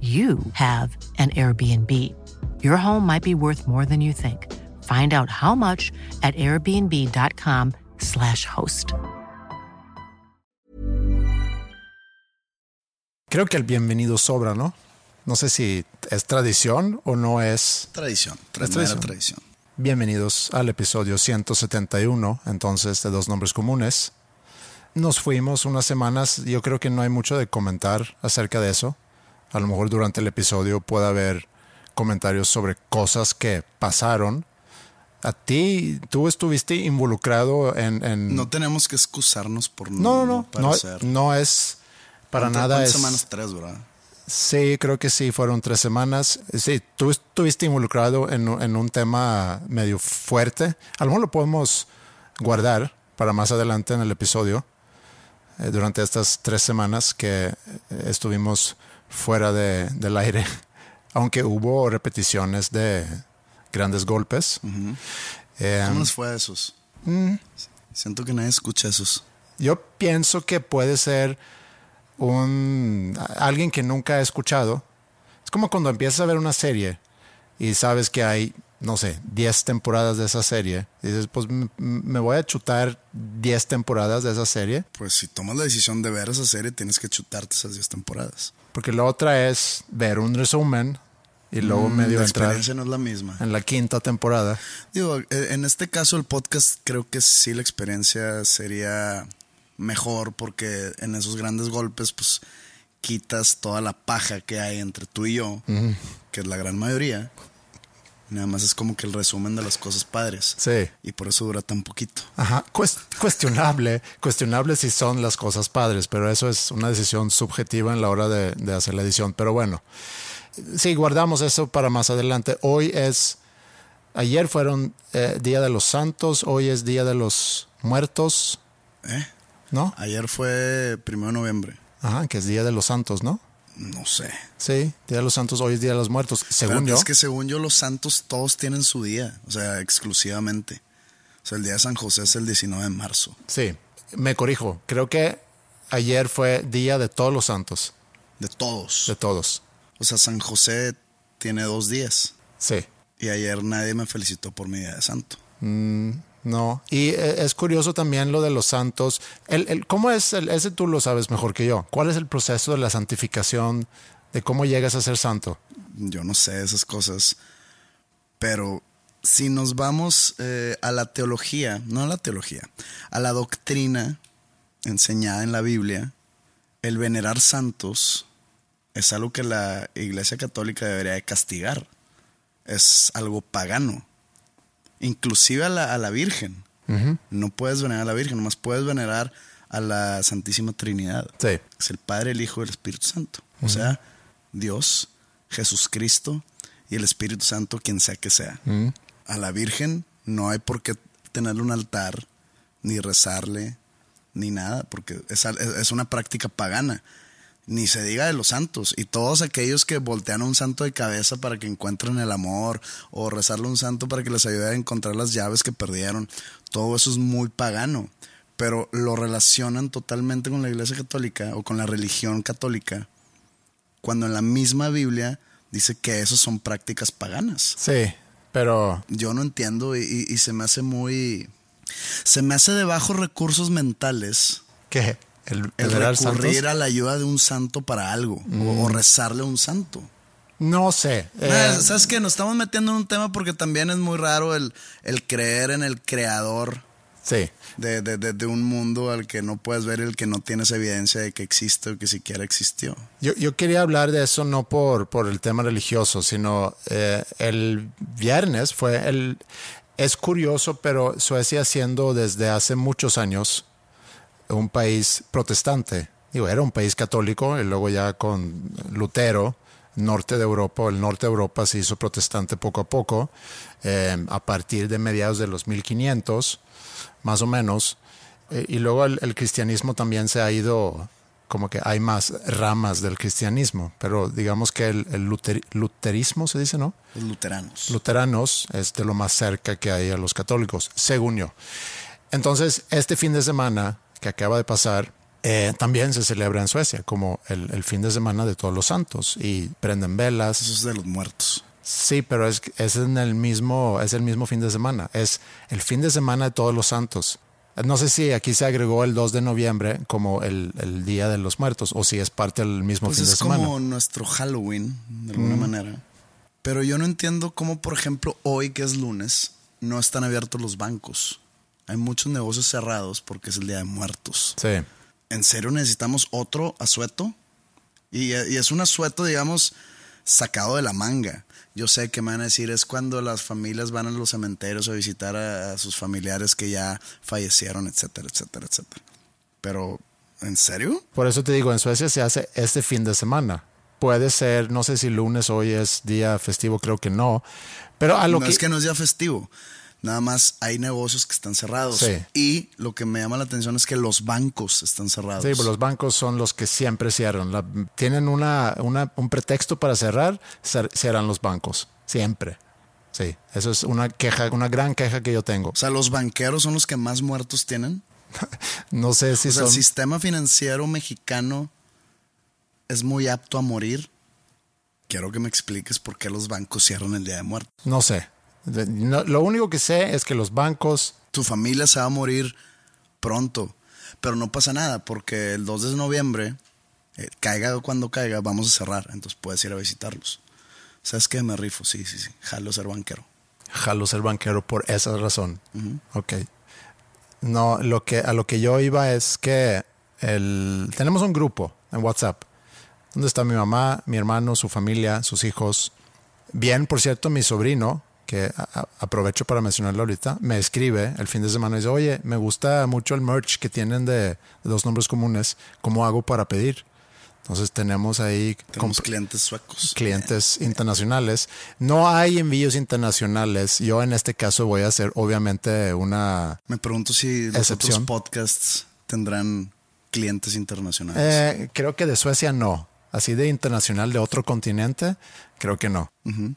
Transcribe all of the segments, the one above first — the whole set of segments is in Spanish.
you have an Airbnb. Your home might be worth more than you think. Find out how much at airbnb.com/slash host. Creo que el bienvenido sobra, ¿no? No sé si es tradición o no es. Tradición, Es tradición. tradición. Bienvenidos al episodio 171, entonces, de Dos Nombres Comunes. Nos fuimos unas semanas, yo creo que no hay mucho de comentar acerca de eso. A lo mejor durante el episodio puede haber comentarios sobre cosas que pasaron. A ti, tú estuviste involucrado en... en- No tenemos que excusarnos por no, no, no, no, no es para ¿Cuántas- nada es... semanas? Tres, ¿verdad? Sí, creo que sí, fueron tres semanas. Sí, tú estuviste involucrado en, un- en un tema medio fuerte. A lo mejor lo podemos guardar para más adelante en el episodio. Eh, durante estas tres semanas que eh, estuvimos fuera de- del aire, aunque hubo repeticiones de grandes golpes. Eh, ¿Cómo nos fue a esos? mm. Siento que nadie escucha esos. Yo pienso que puede ser un alguien que nunca ha escuchado. Es como cuando empiezas a ver una serie y sabes que hay, no sé, 10 temporadas de esa serie. Y dices, pues me voy a chutar 10 temporadas de esa serie. Pues si tomas la decisión de ver esa serie, tienes que chutarte esas 10 temporadas. Porque la otra es ver un resumen y luego Mm, medio la entrar experiencia no es la misma. en la quinta temporada. Digo, eh, en este caso el podcast creo que sí la experiencia sería mejor porque en esos grandes golpes pues quitas toda la paja que hay entre tú y yo, que es la gran mayoría. Nada más es como que el resumen de las cosas padres. Sí. Y por eso dura tan poquito. Ajá, Cues- cuestionable, cuestionable si son las cosas padres, pero eso es una decisión subjetiva en la hora de, de hacer la edición. Pero bueno, sí, guardamos eso para más adelante. Hoy es, ayer fueron eh, Día de los Santos, hoy es Día de los Muertos, ¿Eh? ¿no? Ayer fue primero de noviembre. Ajá, que es Día de los Santos, ¿no? No sé. Sí, Día de los Santos, hoy es Día de los Muertos, según Pero yo. Es que según yo, los santos todos tienen su día, o sea, exclusivamente. O sea, el día de San José es el 19 de marzo. Sí, me corrijo, creo que ayer fue Día de todos los santos, De todos. de todos. O sea, San José tiene dos días. Sí. Y ayer nadie me felicitó por mi día de santo. No, y eh, es curioso también lo de los santos. ¿Cómo es? El, ese tú lo sabes mejor que yo. ¿Cuál es el proceso de la santificación? ¿De cómo llegas a ser santo? Yo no sé esas cosas. Pero si nos vamos eh, a la teología, no a la teología, a la doctrina enseñada en la Biblia, el venerar santos es algo que la Iglesia Católica debería de castigar. Es algo pagano. Inclusive a la, a la Virgen. No puedes venerar a la Virgen, nomás puedes venerar a la Santísima Trinidad. Sí. Es el Padre, el Hijo y el Espíritu Santo. O sea, Dios, Jesucristo y el Espíritu Santo, quien sea que sea. A la Virgen no hay por qué tenerle un altar, ni rezarle, ni nada, porque es, es una práctica pagana. Ni se diga de los santos. Y todos aquellos que voltean a un santo de cabeza para que encuentren el amor, o rezarle a un santo para que les ayude a encontrar las llaves que perdieron, todo eso es muy pagano. Pero lo relacionan totalmente con la Iglesia Católica o con la religión católica, cuando en la misma Biblia dice que esos son prácticas paganas Sí, pero yo no entiendo y, y- y se me hace muy... Se me hace de bajos recursos mentales ¿qué? El, recurrir santos. a la ayuda de un santo para algo. o- O, rezarle a un santo. No sé. eh, ¿Sabes qué? Nos estamos metiendo en un tema porque también es muy raro el, el creer en el creador sí. de, de- de- de un mundo al que no puedes ver el que no tienes evidencia de que existe o que siquiera existió. Yo, yo quería hablar de eso no por, por el tema religioso, sino eh, el viernes fue el... Es curioso, pero Suecia siendo desde hace muchos años un país protestante. Digo, era un país católico y luego ya con Lutero, norte de Europa, el norte de Europa se hizo protestante poco a poco, eh, a partir de mediados de los 1500, más o menos. Eh, y luego el, el cristianismo también se ha ido, como que hay más ramas del cristianismo, pero digamos que el, el luter- luterismo se dice, ¿no? Los luteranos. luteranos es de lo más cerca que hay a los católicos, según yo. Entonces, este fin de semana que acaba de pasar, eh, también se celebra en Suecia como el, el fin de semana de todos los santos y prenden velas. Eso es de los muertos. Sí, pero es, es en el mismo, es el mismo fin de semana. Es el fin de semana de todos los santos. No sé si aquí se agregó el 2 de noviembre como el, el Día de los Muertos o si es parte del mismo Pues fin de es semana. como nuestro Halloween, de alguna Mm. manera. Pero yo no entiendo cómo, por ejemplo, hoy que es lunes, no están abiertos los bancos. Hay muchos negocios cerrados porque es el Día de Muertos. Sí. ¿En serio necesitamos otro asueto? Y, y es un asueto, digamos, sacado de la manga. Yo sé que me van a decir, es cuando las familias van a los cementerios a visitar a, a sus familiares que ya fallecieron, etcétera, etcétera, etcétera. Pero, ¿en serio? Por eso te digo, en Suecia se hace este fin de semana. Puede ser, no sé si lunes hoy es día festivo, creo que no. Pero a lo no que, es que no es día festivo. Nada más hay negocios que están cerrados. Sí. Y lo que me llama la atención es que los bancos están cerrados. Sí, pues los bancos son los que siempre cierran. La- tienen una, una- un pretexto para cerrar, cer- cierran los bancos. Siempre. Sí, eso es una queja, una gran queja que yo tengo. O sea, los banqueros son los que más muertos tienen. No sé si o sea, son. el sistema financiero mexicano es muy apto a morir. Quiero que me expliques por qué los bancos cierran el Día de Muertos. No sé. No- lo único que sé es que los bancos. Tu familia se va a morir pronto, pero no pasa nada porque el 2 de noviembre, eh, caiga cuando caiga, vamos a cerrar. Entonces puedes ir a visitarlos. ¿Sabes qué? Me rifo, sí, sí, sí. Jalo ser banquero. jalo ser banquero por esa razón. Ok. No, lo que, a lo que yo iba es que el, tenemos un grupo en WhatsApp donde está mi mamá, mi hermano, su familia, sus hijos. Bien, por cierto, mi sobrino, que aprovecho para mencionarlo ahorita, me escribe el fin de semana y dice, oye, me gusta mucho el merch que tienen de, dos nombres comunes, ¿cómo hago para pedir? Entonces tenemos ahí Tenemos clientes suecos. clientes internacionales. No hay envíos internacionales. Yo en este caso voy a hacer obviamente una... Me pregunto si los Excepción. otros podcasts tendrán clientes internacionales. eh, creo que de Suecia no. Así de internacional de otro continente, creo que no. O sea,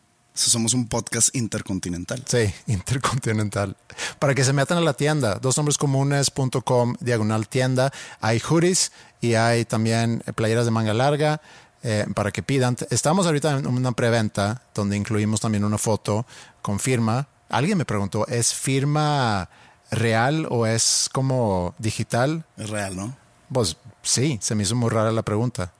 somos un podcast intercontinental. Sí, intercontinental. Para que se metan a la tienda, dosnombrescomunes.com, diagonal tienda. Hay hoodies y hay también playeras de manga larga eh, para que pidan. Estamos ahorita en una preventa donde incluimos también una foto con firma. Alguien me preguntó, ¿es firma real o es como digital? Es real, ¿no? Pues sí, se me hizo muy rara la pregunta.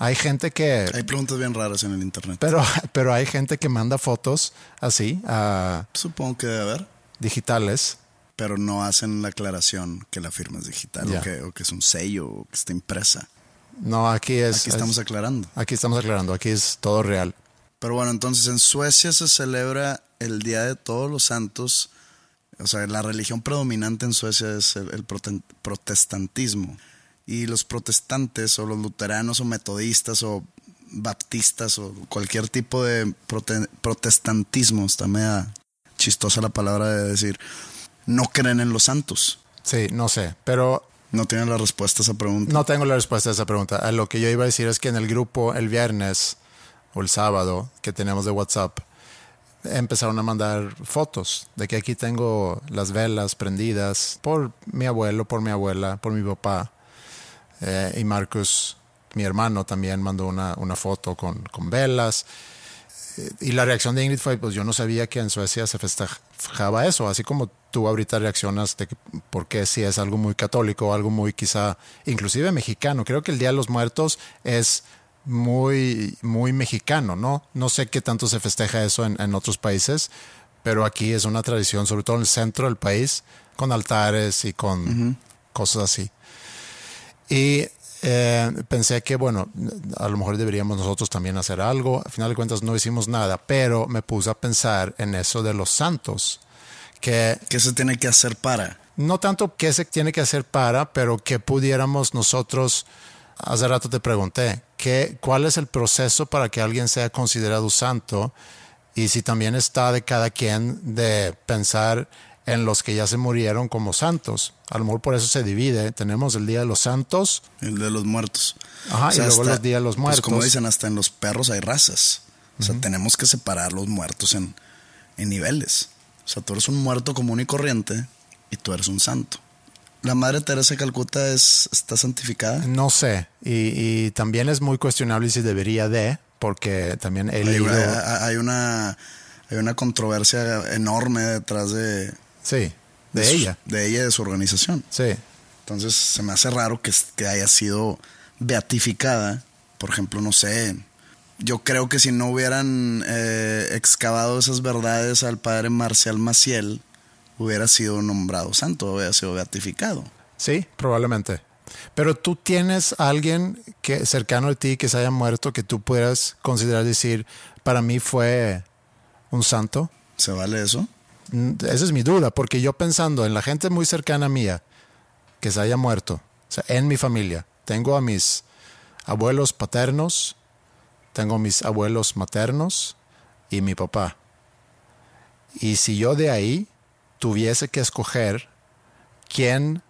Hay gente que... Hay preguntas bien raras en el internet. Pero, pero hay gente que manda fotos así, a Supongo que debe haber, digitales. pero no hacen la aclaración que la firma es digital o, que, o que es un sello o que está impresa. No, aquí es. Aquí estamos es- aclarando. aquí estamos aclarando. Aquí es todo real. Pero bueno, entonces en Suecia se celebra el Día de Todos los Santos. O sea, la religión predominante en Suecia es el, el protestantismo. Y los protestantes o los luteranos o metodistas o baptistas o cualquier tipo de prote- protestantismo, está media chistosa la palabra de decir, no creen en los santos. Sí, no sé. Pero No tienen la respuesta a esa pregunta. no tengo la respuesta a esa pregunta. A lo que yo iba a decir es que en el grupo el viernes o el sábado que tenemos de WhatsApp empezaron a mandar fotos de que aquí tengo las velas prendidas por mi abuelo, por mi abuela, por mi papá. Eh, y Marcus, mi hermano, también mandó una, una foto con, con velas. y la reacción de Ingrid fue, pues yo no sabía que en Suecia se festejaba eso, así como tú ahorita reaccionas de que, porque si es algo muy católico algo muy quizá, inclusive mexicano. Creo que el Día de los Muertos es muy, muy mexicano, ¿no? No sé qué tanto se festeja eso en, otros países, pero aquí es una tradición, sobre todo en el centro del país, con altares y con cosas así. Y eh, pensé que, bueno, a lo mejor deberíamos nosotros también hacer algo. Al final de cuentas no hicimos nada, pero me puse a pensar en eso de los santos. Que, ¿Qué se tiene que hacer para? No tanto qué se tiene que hacer para, pero que pudiéramos nosotros, hace rato te pregunté, ¿qué, ¿cuál es el proceso para que alguien sea considerado santo? Y si también está de cada quien de pensar en los que ya se murieron como santos. A lo mejor por eso se divide. Tenemos el Día de los Santos. El de los muertos. Ajá, y luego los Días de los pues, Muertos. como dicen, hasta en los perros hay razas. O sea, tenemos que separar los muertos en, niveles. O sea, tú eres un muerto común y corriente y tú eres un santo. ¿La Madre Teresa de Calcuta es, está santificada? No sé. Y, también es muy cuestionable si debería de, porque también he hay hay una, hay una controversia enorme detrás de, Sí, de, ella. de ella y de su organización. Sí. Entonces se me hace raro que, que haya sido beatificada. Por ejemplo, no sé, yo creo que si no hubieran eh, excavado esas verdades al padre Marcial Maciel, hubiera sido nombrado santo, hubiera sido beatificado. Sí, probablemente. Pero tú tienes a alguien que cercano a ti que se haya muerto que tú puedas considerar decir, para mí fue un santo. ¿Se vale eso? Esa es mi duda, porque yo pensando en la gente muy cercana mía que se haya muerto, o sea, en mi familia, tengo a mis abuelos paternos, tengo a mis abuelos maternos y mi papá. Y si yo de ahí tuviese que escoger quién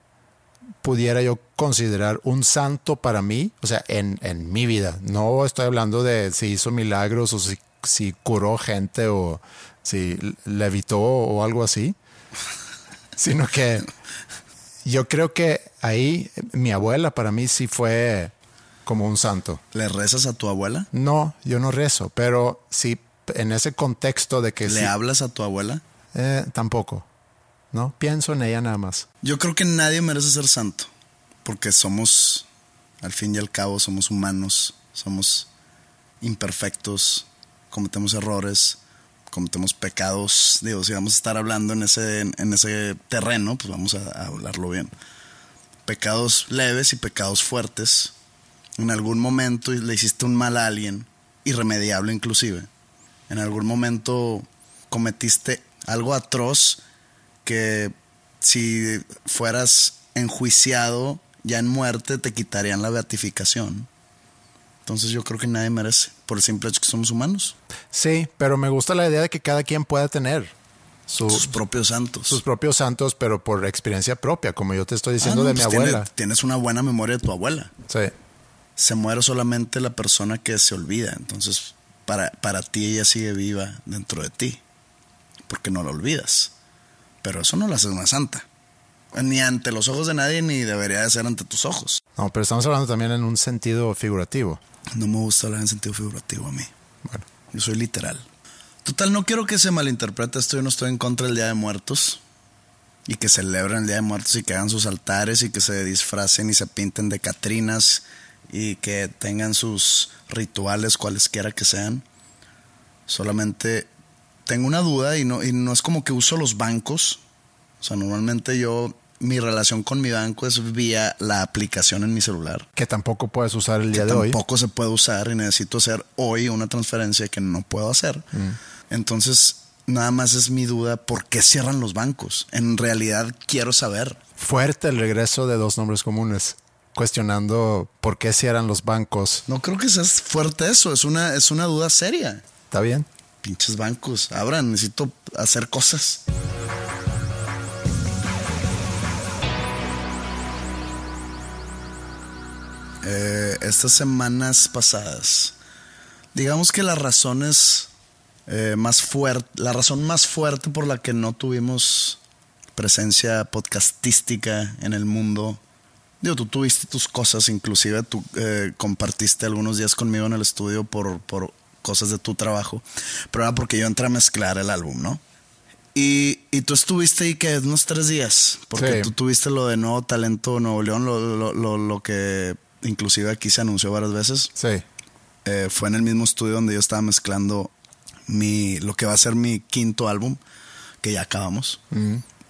pudiera yo considerar un santo para mí, o sea, en, en mi vida, no estoy hablando de si hizo milagros o si, si curó gente o si levitó o algo así, sino que yo creo que ahí mi abuela para mí sí fue como un santo. ¿Le rezas a tu abuela? No, yo no rezo, pero sí en ese contexto de que... ¿Le hablas a tu abuela? Eh, tampoco, ¿no? Pienso en ella nada más. Yo creo que nadie merece ser santo, porque somos, al fin y al cabo, somos humanos, somos imperfectos, cometemos errores, cometemos pecados, digo, si vamos a estar hablando en ese, en ese terreno, pues vamos a, hablarlo bien. Pecados leves y pecados fuertes. En algún momento le hiciste un mal a alguien, irremediable inclusive. En algún momento cometiste algo atroz que si fueras enjuiciado ya en muerte te quitarían la beatificación. Entonces yo creo que nadie merece, por el simple hecho que somos humanos. Sí, pero me gusta la idea de que cada quien pueda tener sus propios santos. Sus propios santos, pero por experiencia propia, como yo te estoy diciendo ah, de mi pues abuela. tienes una buena memoria de tu abuela. Sí. Se muere solamente la persona que se olvida. Entonces, para, para ti ella sigue viva dentro de ti. Porque no la olvidas. Pero eso no la hace una santa. Ni ante los ojos de nadie, ni debería de ser ante tus ojos. No, pero estamos hablando también en un sentido figurativo. No me gusta hablar en sentido figurativo a mí. Bueno. Yo soy literal. Total, no quiero que se malinterprete esto. Yo no estoy en contra del Día de Muertos. Y que celebren el Día de Muertos y que hagan sus altares y que se disfracen y se pinten de catrinas y que tengan sus rituales cualesquiera que sean. Solamente tengo una duda y no, y no es como que uso los bancos. O sea, normalmente yo mi relación con mi banco es vía la aplicación en mi celular. Que tampoco puedes usar el día de hoy. Tampoco se puede usar y necesito hacer hoy una transferencia que no puedo hacer. Mm. Entonces, nada más es mi duda, ¿por qué cierran los bancos? En realidad quiero saber. Fuerte el regreso de dos nombres comunes cuestionando por qué cierran los bancos. No creo que sea fuerte eso, es una, es una duda seria. Está bien. Pinches bancos, abran, necesito hacer cosas. Eh, estas semanas pasadas, digamos que las razones eh, más fuerte, la razón más fuerte por la que no tuvimos presencia podcastística en el mundo, digo, tú tuviste tus cosas, inclusive tú eh, compartiste algunos días conmigo en el estudio por, por cosas de tu trabajo, pero era porque yo entré a mezclar el álbum, ¿no? Y, y tú estuviste ahí que unos tres días, porque Sí. tú tuviste lo de Nuevo Talento Nuevo León, lo, lo, lo, lo que inclusive aquí se anunció varias veces. Sí. Eh, fue en el mismo estudio donde yo estaba mezclando mi, lo que va a ser mi quinto álbum, que ya acabamos.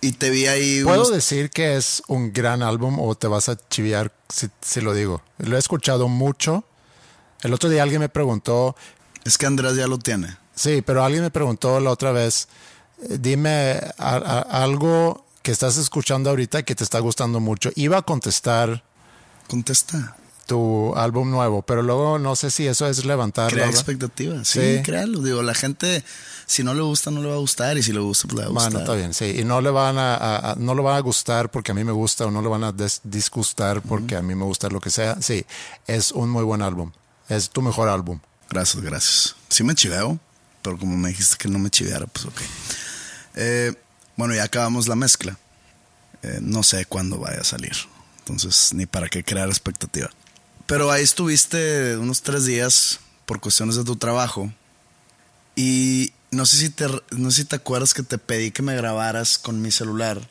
Y te vi ahí. ¿Puedo unos- decir que es un gran álbum o te vas a chiviar si, si lo digo? Lo he escuchado mucho. El otro día alguien me preguntó, Es que Andrés ya lo tiene. sí, pero alguien me preguntó la otra vez, eh, dime a- a- algo que estás escuchando ahorita que te está gustando mucho. Iba a contestar Contesta. Tu álbum nuevo, pero luego no sé si eso es levantar. Crea expectativas. Sí, Sí. créalo. Digo, la gente, si no le gusta, no le va a gustar. Y si le gusta, pues le va a gustar. Bueno, está bien, sí. Y no le van a, a- a- no le van a gustar porque a mí me gusta o no le van a disgustar porque a mí me gusta lo que sea. Sí, es un muy buen álbum. Es tu mejor álbum. Gracias, gracias. Sí me chiveo, pero como me dijiste que no me chiveara, pues ok. Eh, bueno, ya acabamos la mezcla. Eh, no sé cuándo vaya a salir. Entonces, ni para qué crear expectativa. Pero ahí estuviste unos tres días por cuestiones de tu trabajo. Y no sé si te, no sé si te acuerdas que te pedí que me grabaras con mi celular.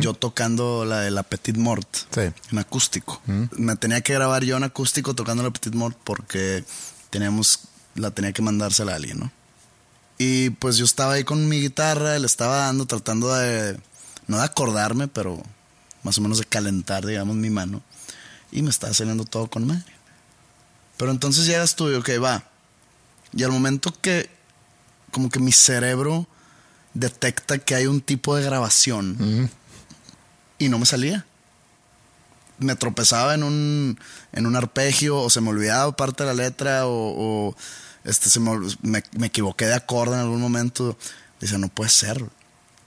Yo tocando la de la Petit Mort Sí. en acústico. Me tenía que grabar yo en acústico tocando la Petit Mort porque teníamos, la tenía que mandársela a alguien, ¿no? Y pues yo estaba ahí con mi guitarra, le estaba dando, tratando de, no de acordarme, pero más o menos de calentar, digamos, mi mano. Y me estaba saliendo todo con madre. Pero entonces llegas tú y, ok, va. Y al momento que, como que mi cerebro detecta que hay un tipo de grabación y no me salía. Me tropezaba en un, en un arpegio o se me olvidaba parte de la letra o, o, este, se me, me, me equivoqué de acorde en algún momento. Dice, no puede ser.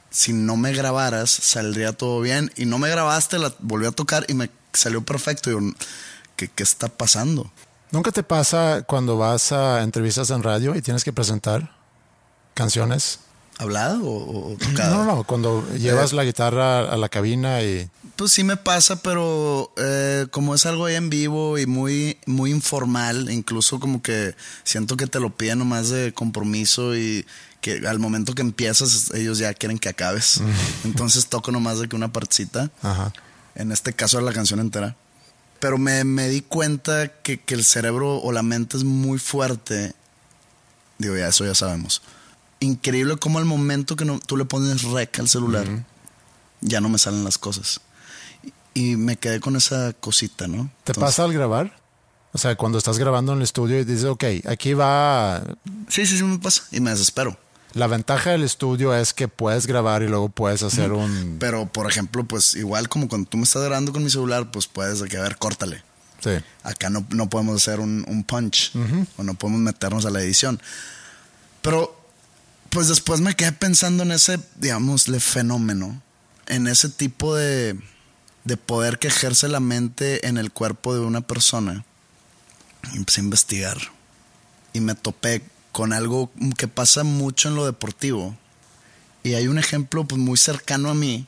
Si no me grabaras, saldría todo bien. Y no me grabaste, la volví a tocar y me salió perfecto. Y yo, ¿qué, qué está pasando? ¿Nunca te pasa cuando vas a entrevistas en radio y tienes que presentar canciones? ¿Hablada o, o tocada? No, no, no. Cuando llevas Eh. la guitarra a la cabina y... Pues sí me pasa, pero eh, como es algo ahí en vivo y muy, muy informal, incluso como que siento que te lo piden nomás de compromiso y que al momento que empiezas ellos ya quieren que acabes. Entonces toco nomás de que una partecita. Ajá. En este caso era la canción entera. Pero me, me di cuenta que, que el cerebro o la mente es muy fuerte. Digo, ya eso ya sabemos. Increíble como al momento que no, tú le pones rec al celular, ya no me salen las cosas. Y, y me quedé con esa cosita, ¿no? ¿Te Entonces- pasa al grabar? O sea, cuando estás grabando en el estudio y dices, ok, aquí va... Sí, sí, sí me pasa. Y me desespero. La ventaja del estudio es que puedes grabar y luego puedes hacer un... Pero, por ejemplo, pues igual como cuando tú me estás grabando con mi celular, pues puedes de que, a ver, córtale. Sí. Acá no, no podemos hacer un, un punch o no podemos meternos a la edición. Pero, pues después me quedé pensando en ese, digámosle, fenómeno, en ese tipo de, de poder que ejerce la mente en el cuerpo de una persona. Y empecé a investigar y me topé con algo que pasa mucho en lo deportivo. Y hay un ejemplo pues, muy cercano a mí,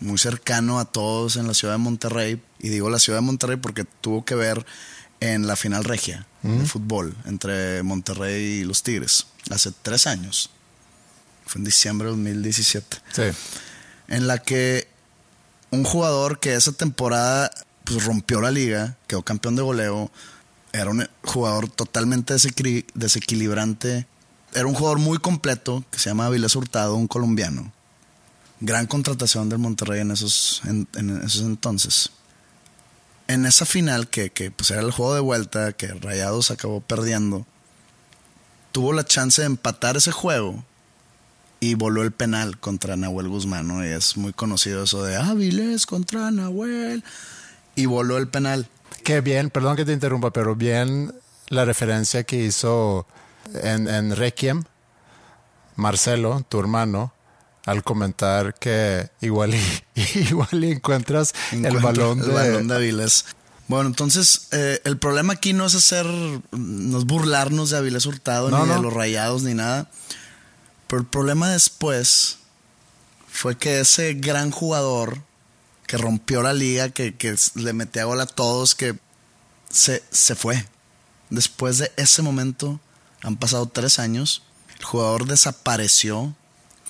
muy cercano a todos en la ciudad de Monterrey. Y digo la ciudad de Monterrey porque tuvo que ver en la final regia de fútbol entre Monterrey y los Tigres hace tres años. Fue en diciembre de 2017. Sí. En la que un jugador que esa temporada pues, rompió la liga, quedó campeón de goleo, era un jugador totalmente desequili- desequilibrante. Era un jugador muy completo que se llama Avilés Hurtado, un colombiano. Gran contratación del Monterrey en esos, en, esos entonces. En esa final, que, que, pues era el juego de vuelta, que Rayados acabó perdiendo, tuvo la chance de empatar ese juego y voló el penal contra Nahuel Guzmán, ¿no? Y es muy conocido eso de Avilés contra Nahuel. Y voló el penal. Qué bien, perdón que te interrumpa, pero bien la referencia que hizo en, en Requiem, Marcelo, tu hermano, al comentar que igual y, igual y encuentras el Encuentro balón de... el balón de Avilés. Bueno, entonces eh, el problema aquí no es hacer, no es burlarnos de Avilés Hurtado, No, ni de no. los rayados, ni nada. Pero el problema después fue que ese gran jugador que rompió la liga, que, que le metía gol a todos, que se, se fue. Después de ese momento, Han pasado tres años. El jugador desapareció,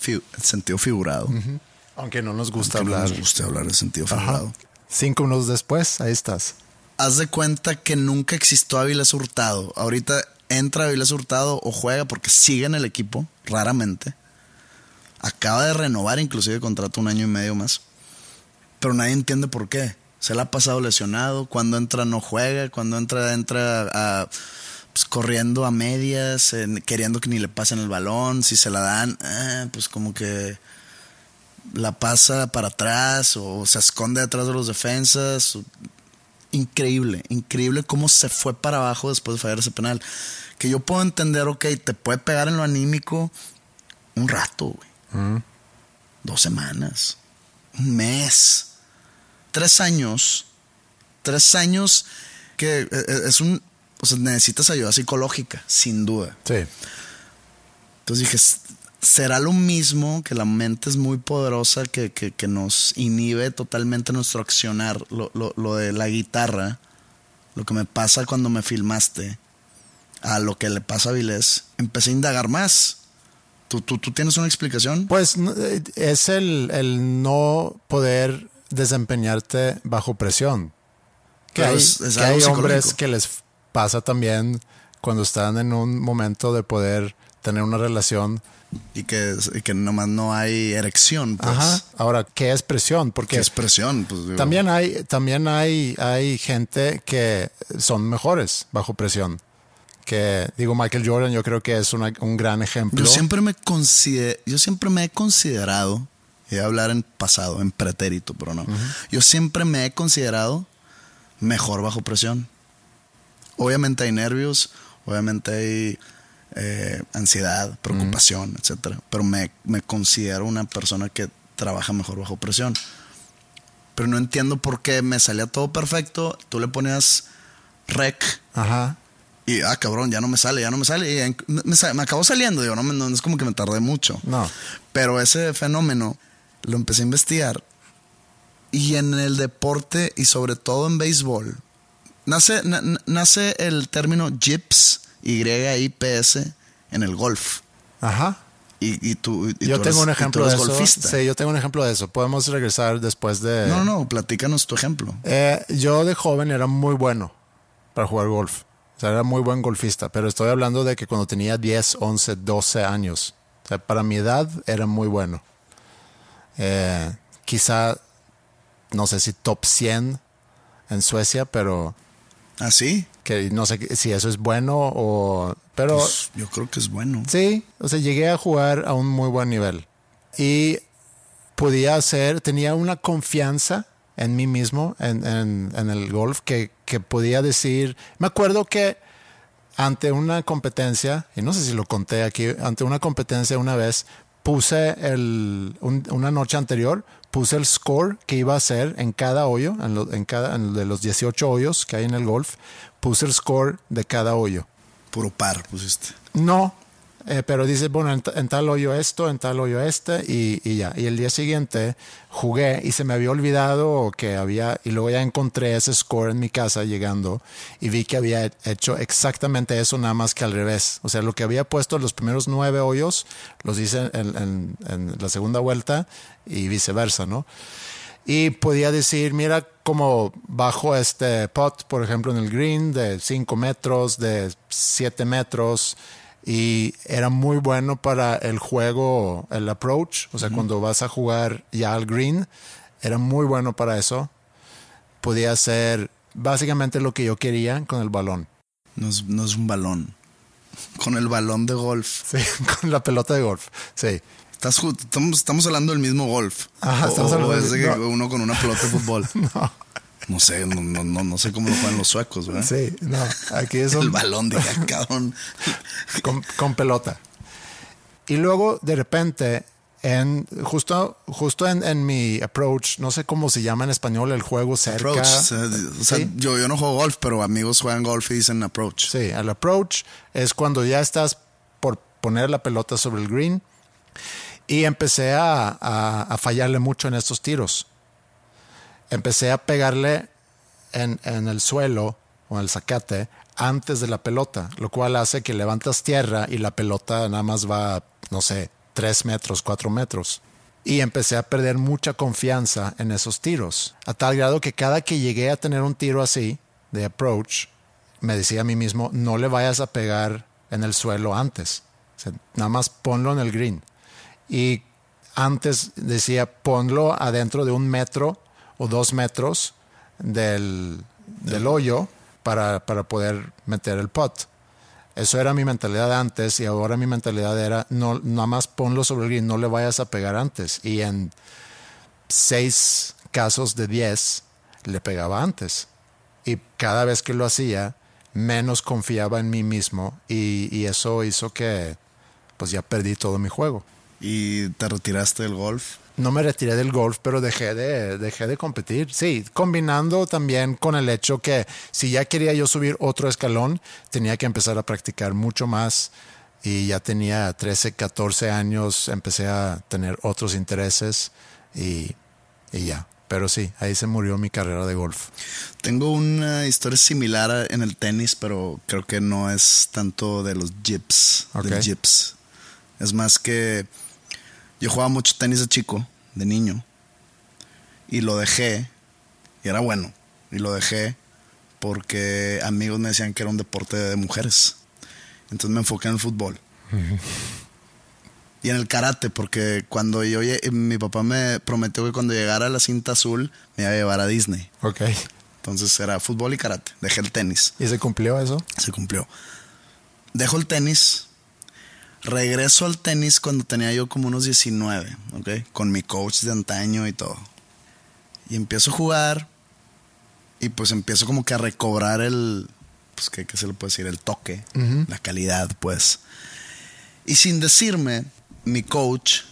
en sentido figurado. Aunque no nos gusta Aunque no hablar. nos guste hablar de sentido Ajá. figurado. Cinco minutos después, ahí estás. Haz de cuenta que nunca existió Avilés Hurtado. Ahorita entra Avilés Hurtado o juega porque sigue en el equipo, raramente. Acaba de renovar inclusive contrato un año y medio más. Pero nadie entiende por qué. Se le ha pasado lesionado. Cuando entra no juega. Cuando entra, entra a- pues, corriendo a medias, en- queriendo que ni le pasen el balón. Si se la dan, eh, pues como que la pasa para atrás o se esconde detrás de los defensas. Increíble, increíble cómo se fue para abajo después de fallar ese penal. Que yo puedo entender, ok, te puede pegar en lo anímico un rato, güey. Dos semanas, un mes, tres años. Tres años que eh, eh, es un... O sea, necesitas ayuda psicológica, sin duda. Sí. Entonces dije, "S- ¿será lo mismo que la mente es muy poderosa que, que- que nos inhibe totalmente nuestro accionar? Lo, lo- lo de la guitarra, lo que me pasa cuando me filmaste, a lo que le pasa a Vilés, empecé a indagar más. ¿Tú, tú, tú tienes una explicación? Pues eh, es el, el no poder desempeñarte bajo presión. Que hay, es- es que hombres que les pasa también cuando están en un momento de poder tener una relación. Y que, y que nomás no hay erección. Pues. Ajá. Ahora, ¿qué es presión? Porque ¿Qué expresión? Pues, digo, también hay, también hay, hay gente que son mejores bajo presión. Que digo, Michael Jordan, yo creo que es una- un gran ejemplo. Yo siempre me consider, yo siempre me he considerado, y voy a hablar en pasado, en pretérito, pero no. Yo siempre me he considerado mejor bajo presión. Obviamente hay nervios, obviamente hay eh, ansiedad, preocupación, etcétera. Pero me, me considero una persona que trabaja mejor bajo presión. Pero no entiendo por qué me salía todo perfecto. Tú le ponías rec Ajá. y, ah, cabrón, ya no me sale, ya no me sale. Y en- me, me me acabó saliendo, digo, no, no es como que me tardé mucho. No. Pero ese fenómeno lo empecé a investigar. Y en el deporte y sobre todo en béisbol, nace, na- na- nace el término GIPS, Y-I-P-S, en el golf. Ajá. Y, y tú, y yo tú tengo eres- un ejemplo de eso. golfista. Sí, yo tengo un ejemplo de eso. Podemos regresar después de. No, no, platícanos tu ejemplo. Eh, yo de joven era muy bueno para jugar golf. O sea, era muy buen golfista. Pero estoy hablando de que cuando tenía 10, 11, 12 años. O sea, para mi edad era muy bueno. Eh, quizá, no sé si top 100 en Suecia, pero ¿Ah, sí? que no sé si eso es bueno o... Pero Pues, yo creo que es bueno. Sí, o sea, llegué a jugar a un muy buen nivel. Y podía hacer, tenía una confianza en mí mismo, en, en- en el golf, que, que podía decir, me acuerdo que ante una competencia, y no sé si lo conté aquí, ante una competencia una vez, puse el, un- una noche anterior, puse el score que iba a hacer en cada hoyo, en, lo- en cada, en de los 18 hoyos que hay en el golf, puse el score de cada hoyo. Puro par pusiste. No, eh, pero dice, bueno, en, ta- en tal hoyo esto, en tal hoyo este, y, ya. Y el día siguiente jugué y se me había olvidado que había, y luego ya encontré ese score en mi casa llegando y vi que había hecho exactamente eso, nada más que al revés. O sea, lo que había puesto los primeros nueve hoyos, los hice en la segunda vuelta y viceversa, ¿no? Y podía decir, mira cómo bajo este pot, por ejemplo, en el green de 5 metros, de 7 metros. Y era muy bueno para el juego, el approach. O sea, cuando vas a jugar ya al green, era muy bueno para eso. Podía hacer básicamente lo que yo quería con el balón. No es, no es un balón. Con el balón de golf. Sí, con la pelota de golf. Sí. Estás estamos, estamos hablando del mismo golf. Ajá, O- estamos o hablando es de no. uno con una pelota de fútbol. No. No sé, no, no, no, no sé cómo lo juegan los suecos, ¿verdad? Sí, no. Aquí es El balón de cabrón. con, con pelota. Y luego de repente, en, justo, justo en, en mi approach, no sé cómo se llama en español el juego cerca. Approach. O sea, o sea, Sí. yo, yo no juego golf, pero amigos juegan golf y dicen approach. Sí, el approach es cuando ya estás por poner la pelota sobre el green. Y empecé a, a- a fallarle mucho en estos tiros. Empecé a pegarle en, en el suelo o en el zacate antes de la pelota, lo cual hace que levantas tierra y la pelota nada más va, no sé, tres metros, cuatro metros. Y empecé a perder mucha confianza en esos tiros, a tal grado que cada que llegué a tener un tiro así, de approach, me decía a mí mismo, no le vayas a pegar en el suelo antes, nada más ponlo en el green. Y antes decía, ponlo adentro de un metro o dos metros del, del hoyo para, para poder meter el pot. Eso era mi mentalidad antes y ahora mi mentalidad era no nada más ponlo sobre el green, no le vayas a pegar antes. Y en seis casos de diez le pegaba antes. Y cada vez que lo hacía, menos confiaba en mí mismo y, y eso hizo que pues ya perdí todo mi juego. ¿Y te retiraste del golf? No me retiré del golf, pero dejé de, dejé de competir. Sí, combinando también con el hecho que si ya quería yo subir otro escalón, tenía que empezar a practicar mucho más. Y ya tenía 13, 14 años, empecé a tener otros intereses y, y ya. Pero sí, ahí se murió mi carrera de golf. Tengo una historia similar en el tenis, pero creo que no es tanto de los jips. Del jips. Es más que yo jugaba mucho tenis de chico, de niño, y lo dejé, y era bueno, y lo dejé porque amigos me decían que era un deporte de mujeres. Entonces me enfoqué en el fútbol. y en el karate, porque cuando yo mi papá me prometió que cuando llegara a la cinta azul me iba a llevar a Disney. Ok. Entonces era fútbol y karate. Dejé el tenis. ¿Y se cumplió eso? Se cumplió. Dejo el tenis Regreso al tenis cuando tenía yo como unos 19, ¿ok? Con mi coach de antaño y todo. Y empiezo a jugar y pues empiezo como que a recobrar el, pues ¿qué, se le puede decir? El toque, la calidad, pues. Y sin decirme, mi coach,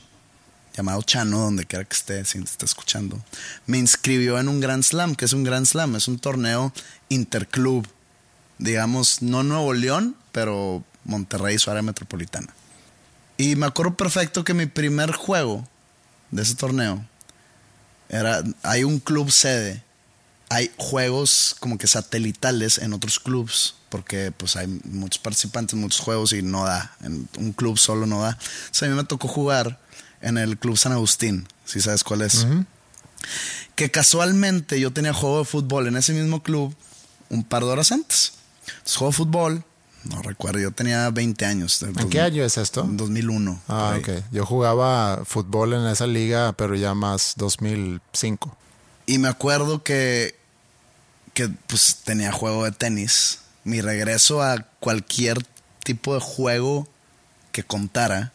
llamado Chano, donde quiera que esté, si está escuchando, me inscribió en un Grand Slam, que es un Grand Slam, es un torneo interclub, digamos, no Nuevo León, pero Monterrey, su área metropolitana. Y me acuerdo perfecto que mi primer juego de ese torneo era. Hay un club sede. Hay juegos como que satelitales en otros clubs. Porque pues hay muchos participantes, muchos juegos y no da. En un club solo no da. O a mí me tocó jugar en el Club San Agustín. Si sabes cuál es. Que casualmente yo tenía juego de fútbol en ese mismo club un par de horas antes. Entonces, juego de fútbol no recuerdo, yo tenía 20 años. ¿En qué año es esto? En 2001. Ah, ok. Yo jugaba fútbol en esa liga, pero ya más 2005. Y me acuerdo que, que pues tenía juego de tenis. Mi regreso a cualquier tipo de juego que contara.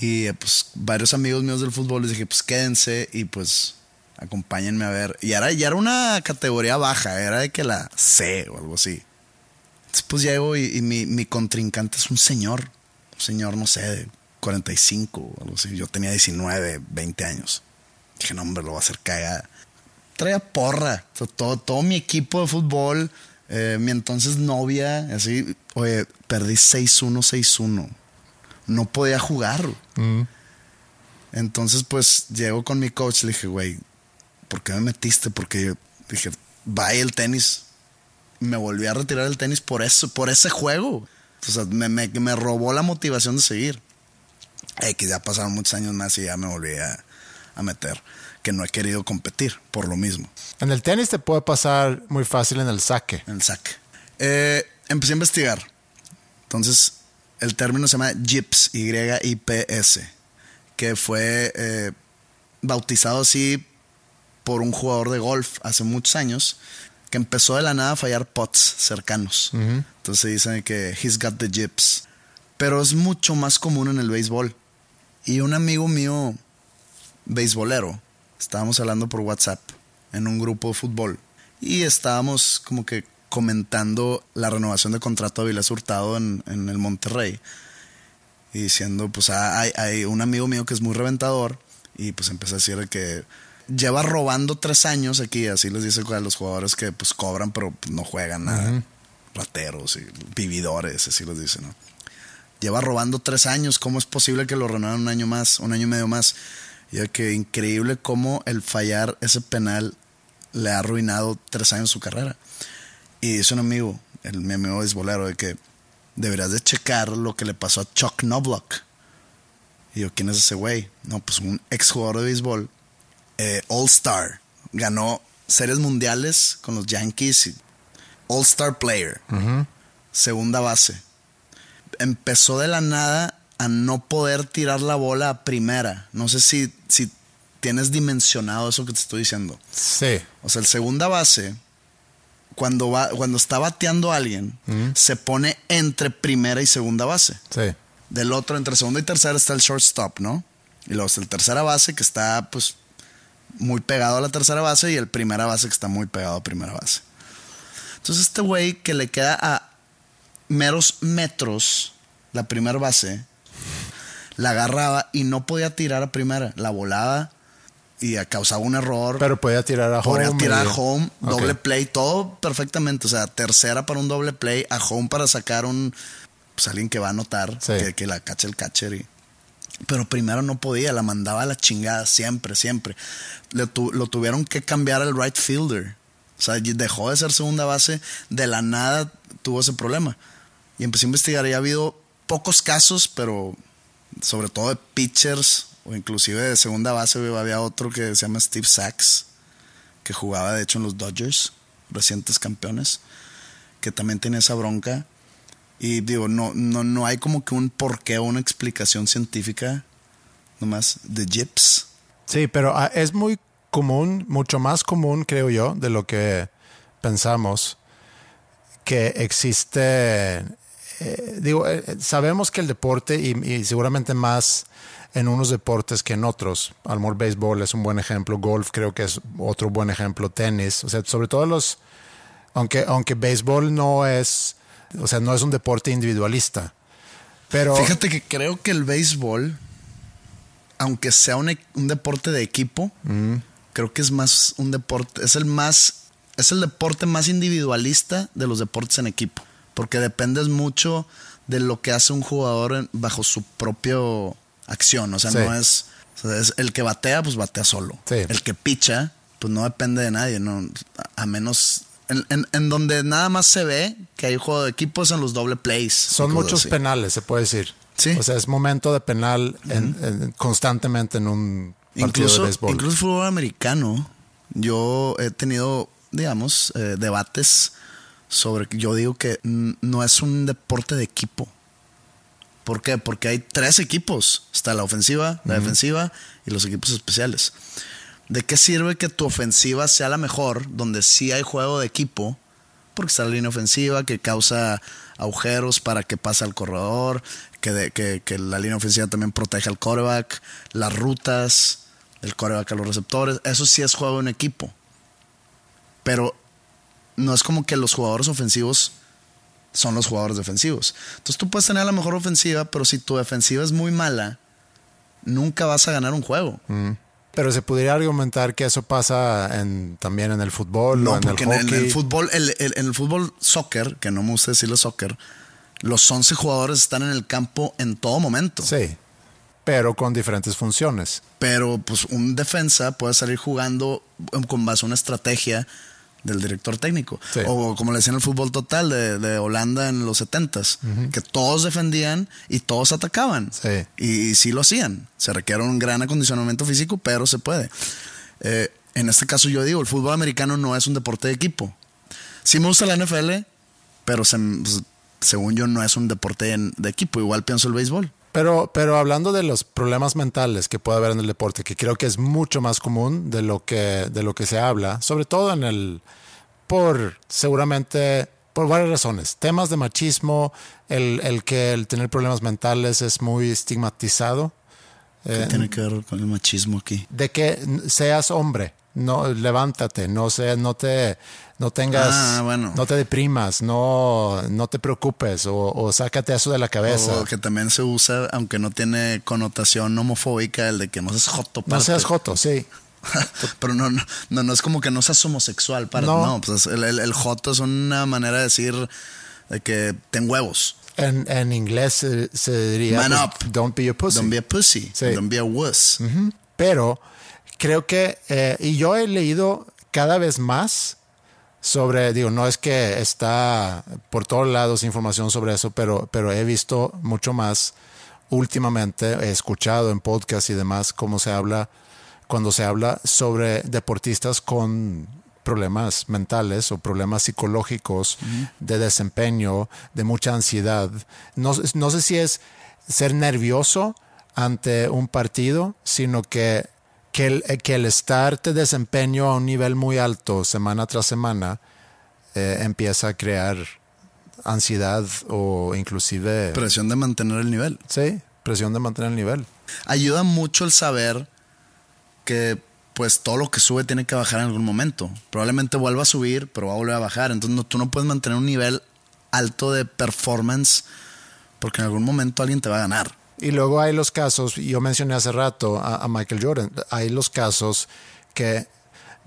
Y pues varios amigos míos del fútbol les dije, pues quédense y pues acompáñenme a ver. Y era, ya era una categoría baja, era de que la C o algo así. Después llego y, y mi, mi, contrincante es un señor, un señor, no sé, de 45 o algo así. Yo tenía 19, 20 años. Dije, no, hombre, lo va a hacer caer. Traía porra, todo, todo mi equipo de fútbol, eh, mi entonces novia, así, oye, perdí 6-1, 6-1. No podía jugar. Mm. Entonces, pues, llego con mi coach, le dije, güey, ¿por qué me metiste? Porque dije, vaya el tenis, me volví a retirar del tenis por eso, por ese juego. O sea, me, me, me robó la motivación de seguir. Que ya pasaron muchos años más y ya me volví a, a, meter. Que no he querido competir por lo mismo. En el tenis te puede pasar muy fácil en el saque. En el saque. Eh, empecé a investigar. Entonces, el término se llama JIPS, Y-I-P-S, que fue eh, bautizado así por un jugador de golf hace muchos años que empezó de la nada a fallar pots cercanos. Entonces dicen que he's got the jips. Pero es mucho más común en el béisbol. Y un amigo mío, beisbolero, estábamos hablando por WhatsApp en un grupo de fútbol. Y estábamos como que comentando la renovación de contrato de Vilas Hurtado en, en el Monterrey. Y diciendo, pues ah, hay, hay un amigo mío que es muy reventador. Y pues empecé a decir que lleva robando tres años aquí, así les dice a los jugadores que pues cobran pero no juegan nada. Rateros y vividores, así les dicen, ¿no? Lleva robando tres años, ¿cómo es posible que lo renueven un año más, un año y medio más? Y que increíble cómo el fallar ese penal le ha arruinado tres años su carrera. Y dice un amigo, el mi amigo beisbolero, de que deberías de checar lo que le pasó a Chuck Knobloch. Y yo, ¿quién es ese güey? No, pues un ex jugador de béisbol, eh, All Star. Ganó series mundiales con los Yankees. All Star Player. Segunda base. Empezó de la nada a no poder tirar la bola a primera. No sé si, si tienes dimensionado eso que te estoy diciendo. Sí. O sea, el segunda base, cuando, va, cuando está bateando a alguien, se pone entre primera y segunda base. Sí. Del otro, entre segunda y tercera, está el shortstop, ¿no? Y luego está el tercera base, que está, pues, muy pegado a la tercera base, y el primera base, que está muy pegado a primera base. Entonces, este güey que le queda a meros metros la primera base, la agarraba y no podía tirar a primera. La volaba y causaba un error. Pero podía tirar a home. Podía tirar a home, doble play, todo perfectamente. O sea, tercera para un doble play, a home para sacar un. Pues alguien que va a anotar, Sí. que, que la cache el catcher. Y, pero primero no podía, la mandaba a la chingada siempre, siempre. Lo tuvieron que cambiar al right fielder. O sea, dejó de ser segunda base, de la nada tuvo ese problema. Y empecé a investigar y ha habido pocos casos, pero sobre todo de pitchers o inclusive de segunda base había otro que se llama Steve Sachs, que jugaba de hecho en los Dodgers, recientes campeones, que también tiene esa bronca. Y digo, no, no, no hay como que un porqué o una explicación científica, nomás de Gips. Sí, pero ah, es muy común, mucho más común, creo yo, de lo que pensamos, que existe, eh, digo, eh, eh, sabemos que el deporte, y, y seguramente más en unos deportes que en otros, a lo mejor béisbol es un buen ejemplo, golf creo que es otro buen ejemplo, tenis, o sea, sobre todo los, aunque, aunque béisbol no es, o sea, no es un deporte individualista, pero... Fíjate que creo que el béisbol, aunque sea un, e- un deporte de equipo, creo que es más un deporte, es el más, es el deporte más individualista de los deportes en equipo, porque dependes mucho de lo que hace un jugador en- bajo su propio acción, o sea, Sí. no es, o sea, es el que batea, pues batea solo, Sí. el que picha, pues no depende de nadie, no, a menos en, en- en donde nada más se ve que hay juego de equipos en los doble plays. Son muchos así. penales, se puede decir. Sí. O sea, es momento de penal en- en- constantemente en un partido Incluso, de béisbol. incluso fútbol americano, yo he tenido, digamos, eh, debates sobre que yo digo que no es un deporte de equipo. ¿Por qué? Porque hay tres equipos. Está la ofensiva, la defensiva y los equipos especiales. ¿De qué sirve que tu ofensiva sea la mejor, donde sí hay juego de equipo? Porque está la línea ofensiva que causa agujeros para que pase al corredor, que, que, la línea ofensiva también protege al quarterback, las rutas del quarterback a los receptores. Eso sí es juego en equipo. Pero no es como que los jugadores ofensivos son los jugadores defensivos. Entonces tú puedes tener la mejor ofensiva, pero si tu defensiva es muy mala, nunca vas a ganar un juego. Pero se podría argumentar que eso pasa en, también en el fútbol o No, en porque el en, hockey. en el fútbol, el- el- el fútbol soccer, que no me gusta decirle soccer, los 11 jugadores están en el campo en todo momento. Sí, pero con diferentes funciones. Pero pues un defensa puede salir jugando um, con base a una estrategia del director técnico. Sí. O como le decían el fútbol total de, de Holanda en los 70s, que todos defendían y todos atacaban. Sí. Y, sí lo hacían. Se requiere un gran acondicionamiento físico, pero se puede. Eh, en este caso yo digo, el fútbol americano no es un deporte de equipo. Sí me gusta la NFL, pero se- pues, según yo no es un deporte de equipo. Igual pienso el béisbol. Pero, pero hablando de los problemas mentales que puede haber en el deporte, que creo que es mucho más común de lo que, de lo que se habla, sobre todo en el, por seguramente, por varias razones. Temas de machismo, el, el que el tener problemas mentales es muy estigmatizado. ¿Qué tiene que ver con el machismo aquí? De que seas hombre, no levántate, no sé, no te, no tengas, Ah, bueno. no te deprimas, no, no te preocupes o, o sácate eso de la cabeza. O que también se usa, aunque no tiene connotación homofóbica, el de que no seas joto. no parte. seas joto, sí. Pero no, no, no, no es como que no seas homosexual. Para, No. no, pues el, el- el joto es una manera de decir de que ten huevos. En, en inglés se, se diría Man pues, up. don't be a pussy. Don't be a pussy. Sí. Don't be a wuss. Pero creo que, eh, y yo he leído cada vez más sobre, digo, no es que está por todos lados información sobre eso, pero, pero he visto mucho más últimamente, he escuchado en podcast y demás cómo se habla, cuando se habla sobre deportistas con problemas mentales o problemas psicológicos de desempeño, de mucha ansiedad. No, no sé si es ser nervioso ante un partido, sino que que el, que el estar de desempeño a un nivel muy alto semana tras semana eh, empieza a crear ansiedad o inclusive... Presión de mantener el nivel. Sí, presión de mantener el nivel. Ayuda mucho el saber que pues todo lo que sube tiene que bajar en algún momento. Probablemente vuelva a subir, pero va a volver a bajar. Entonces tú no puedes mantener un nivel alto de performance porque en algún momento alguien te va a ganar. Y luego hay los casos, yo mencioné hace rato a, Michael Jordan, hay los casos que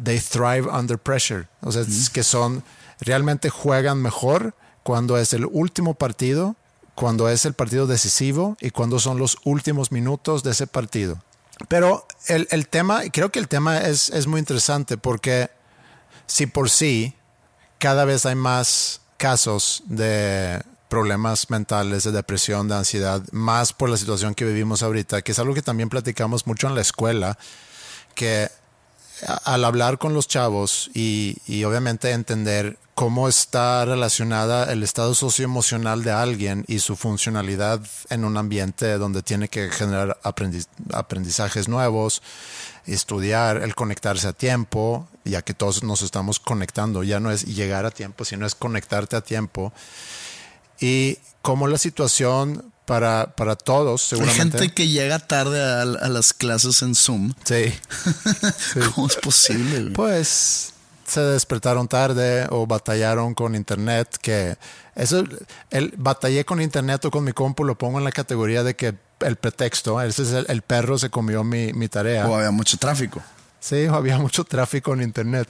they thrive under pressure, o sea, que son, realmente juegan mejor cuando es el último partido, cuando es el partido decisivo y cuando son los últimos minutos de ese partido. Pero el, el tema, creo que el tema es, es muy interesante porque si por sí cada vez hay más casos de problemas mentales, de depresión, de ansiedad, más por la situación que vivimos ahorita, que es algo que también platicamos mucho en la escuela, que al hablar con los chavos y, obviamente entender cómo está relacionada el estado socioemocional de alguien y su funcionalidad en un ambiente donde tiene que generar aprendizajes nuevos, estudiar, el conectarse a tiempo, ya que todos nos estamos conectando, ya no es llegar a tiempo, sino es conectarte a tiempo y cómo la situación para, para todos, seguramente. Hay gente que llega tarde a, las clases en Zoom. Sí. ¿Cómo es posible? Pues se despertaron tarde o batallaron con internet, que eso, el batallé con internet o con mi compu lo pongo en la categoría de que el pretexto, ese es el, perro se comió mi, mi tarea. O había mucho tráfico. Sí, o había mucho tráfico en internet.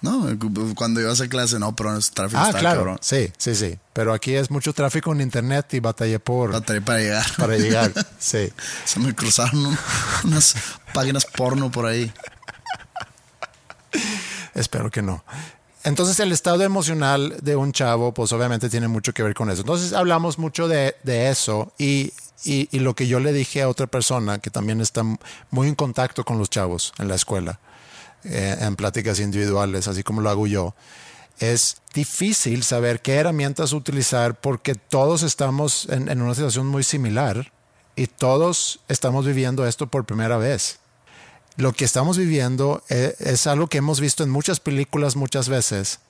No, cuando iba a clase, no, pero es tráfico ah, claro. Sí, sí, sí. Pero aquí es mucho tráfico en internet y batallé por. Batallé para llegar. Para llegar, sí. Se me cruzaron unas páginas porno por ahí. Espero que no. Entonces el estado emocional de un chavo, pues obviamente tiene mucho que ver con eso. Entonces hablamos mucho de, de eso y, y, y, lo que yo le dije a otra persona que también está muy en contacto con los chavos en la escuela eh, en pláticas individuales, así como lo hago yo, es difícil saber qué herramientas utilizar porque todos estamos en, una situación muy similar y todos estamos viviendo esto por primera vez. Lo que estamos viviendo es, es algo que hemos visto en muchas películas muchas veces,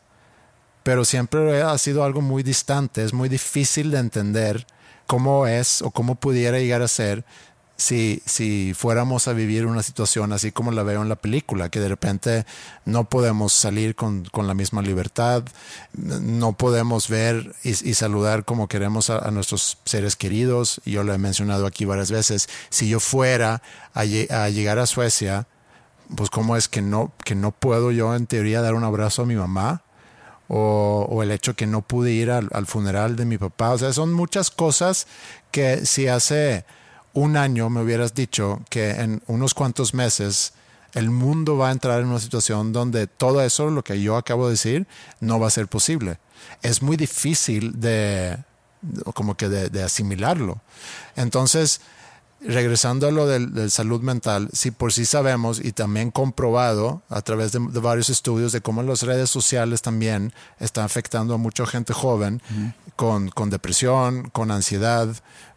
pero siempre ha sido algo muy distante, es muy difícil de entender cómo es o cómo pudiera llegar a ser si, si fuéramos a vivir una situación así como la veo en la película, que de repente no podemos salir con, con la misma libertad, no podemos ver y, saludar como queremos a, nuestros seres queridos. Yo lo he mencionado aquí varias veces. Si yo fuera a, llegar a Suecia, pues cómo es que no, que no puedo yo en teoría dar un abrazo a mi mamá. O, o, el hecho que no pude ir al, al, funeral de mi papá. O sea, son muchas cosas que si hace un año me hubieras dicho que en unos cuantos meses el mundo va a entrar en una situación donde todo eso, lo que yo acabo de decir, no va a ser posible. Es muy difícil de, como que de, asimilarlo. Entonces, regresando a lo del, salud mental, si por sí sabemos y también comprobado a través de, varios estudios de cómo las redes sociales también están afectando a mucha gente joven con, con depresión, con ansiedad,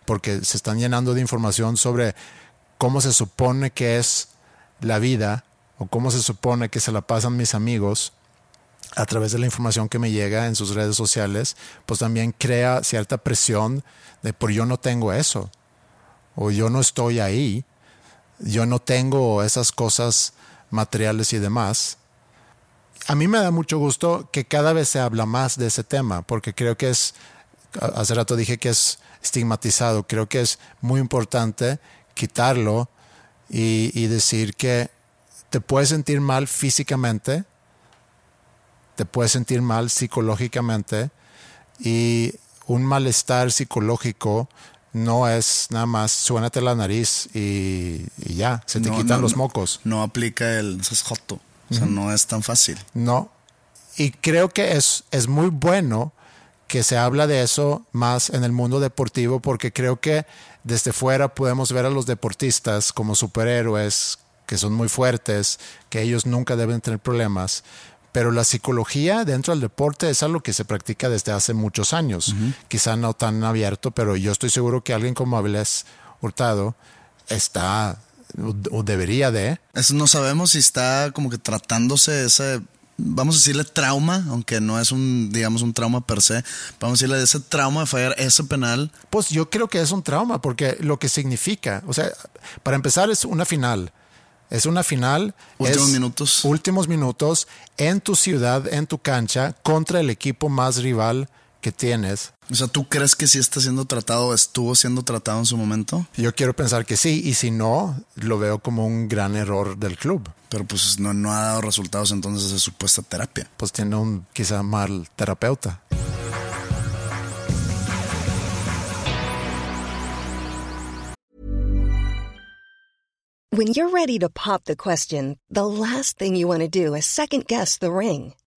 porque se están llenando de información sobre cómo se supone que es la vida o cómo se supone que se la pasan mis amigos a través de la información que me llega en sus redes sociales, pues también crea cierta presión de por yo no tengo eso o yo no estoy ahí, yo no tengo esas cosas materiales y demás. A mí me da mucho gusto que cada vez se habla más de ese tema, porque creo que es, hace rato dije que es estigmatizado. Creo que es muy importante quitarlo y, decir que te puedes sentir mal físicamente, te puedes sentir mal psicológicamente y un malestar psicológico no es nada más suénate la nariz y, ya, se te quitan los mocos. No aplica el joto, o sea, no es tan fácil. No. y creo que es, es muy bueno que se habla de eso más en el mundo deportivo porque creo que desde fuera podemos ver a los deportistas como superhéroes que son muy fuertes, que ellos nunca deben tener problemas, pero la psicología dentro del deporte es algo que se practica desde hace muchos años. Quizá no tan abierto, pero yo estoy seguro que alguien como Avilés Hurtado está o debería de. Eso no sabemos si está como que tratándose ese, vamos a decirle trauma, aunque no es un, digamos, un trauma per se, vamos a decirle de ese trauma de fallar ese penal. Pues yo creo que es un trauma, porque lo que significa, o sea, para empezar es una final. Es una final. Últimos minutos. Últimos minutos en tu ciudad, en tu cancha, contra el equipo más rival que tienes. O sea, ¿tú crees que sí está siendo tratado, estuvo siendo tratado en su momento? Yo quiero pensar que sí, y si no, lo veo como un gran error del club. Pero pues no, no ha dado resultados entonces de supuesta terapia. Pues tiene un quizá mal terapeuta. When you're ready to pop the question, the last thing you want to do is second guess the ring.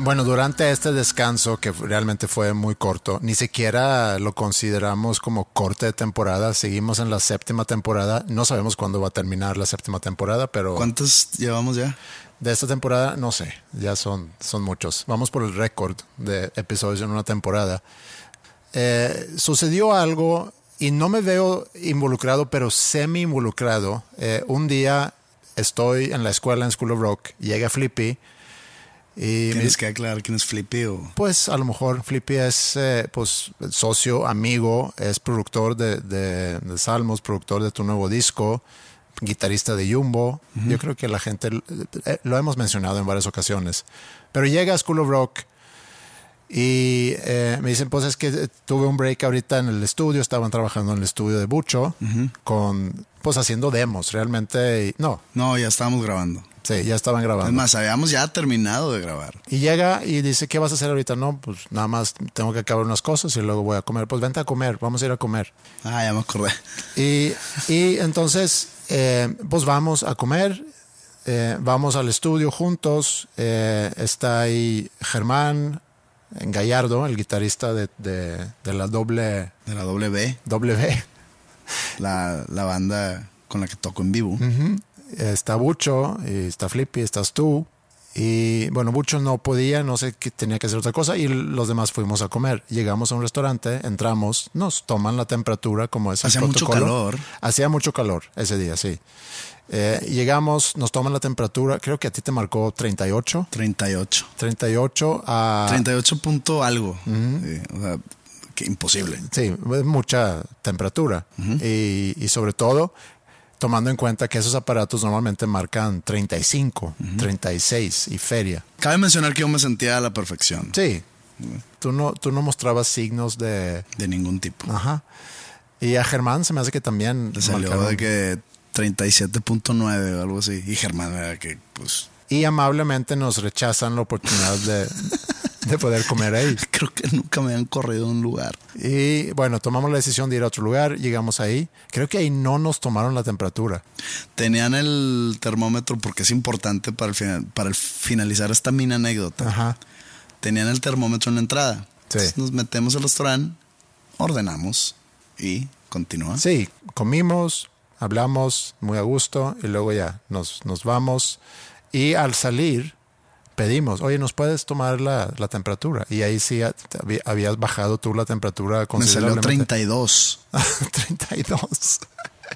Bueno, durante este descanso, que realmente fue muy corto, ni siquiera lo consideramos como corte de temporada. Seguimos en la séptima temporada. No sabemos cuándo va a terminar la séptima temporada, pero ¿Cuántos llevamos ya? de esta temporada no sé. Ya son, son muchos. Vamos por el récord de episodios en una temporada. Eh, sucedió algo y no me veo involucrado, pero semi involucrado. Eh, un día estoy en la escuela en School of Rock, llega Flippy me Tienes que aclarar quién es Flippy o... pues a lo mejor Flippy es eh, pues socio, amigo, es productor de, de- de Salmos, productor de tu nuevo disco, guitarrista de Jumbo. Yo creo que la gente eh, lo hemos mencionado en varias ocasiones. Pero llega a School of Rock y eh, me dicen, pues es que eh, tuve un break ahorita en el estudio, estaban trabajando en el estudio de Bucho, con pues haciendo demos, realmente, y- no, No, ya estábamos grabando. Sí, ya estaban grabando. Es más, habíamos ya terminado de grabar. Y llega y dice, ¿qué vas a hacer ahorita? No, pues nada más tengo que acabar unas cosas y luego voy a comer. Pues vente a comer, vamos a ir a comer. Ah, ya me acordé. Y, y entonces, eh, pues vamos a comer, eh, vamos al estudio juntos. eh, está ahí Germán Gallardo, el guitarrista de, de- de la doble De la W, W. la, la banda con la que toco en vivo. Está Bucho, y está Flippy, estás tú. Y bueno, Bucho no podía, no sé qué tenía que hacer otra cosa. Y los demás fuimos a comer. Llegamos a un restaurante, entramos, nos toman la temperatura como es el Hacía mucho calor. Hacía mucho calor ese día, sí. Eh, llegamos, nos toman la temperatura, creo que a ti te marcó 38. 38. 38 a... 38 punto algo. Sí, o sea, que imposible. Sí, es mucha temperatura. y, y sobre todo, tomando en cuenta que esos aparatos normalmente marcan 35, 36 y feria. Cabe mencionar que yo me sentía a la perfección. Sí, tú no, tú no mostrabas signos de... De ningún tipo. Ajá. Y a Germán se me hace que también... Le salió marcaron- de que 37.9 o algo así. Y Germán era que, pues, Y amablemente nos rechazan la oportunidad de, de poder comer ahí. creo que nunca me habían corrido de un lugar. Y bueno, tomamos la decisión de ir a otro lugar, llegamos ahí. Creo que ahí no nos tomaron la temperatura. Tenían el termómetro porque es importante para, el final, para el finalizar esta mini anécdota. Ajá. Tenían el termómetro en la entrada. Sí. Entonces nos metemos al restaurante, ordenamos y continúa. Sí, comimos, hablamos muy a gusto y luego ya nos, nos vamos. Y al salir, pedimos, oye, ¿nos puedes tomar la, la temperatura? Y ahí sí habías bajado tú la temperatura Me salió considerablemente. 32. 32.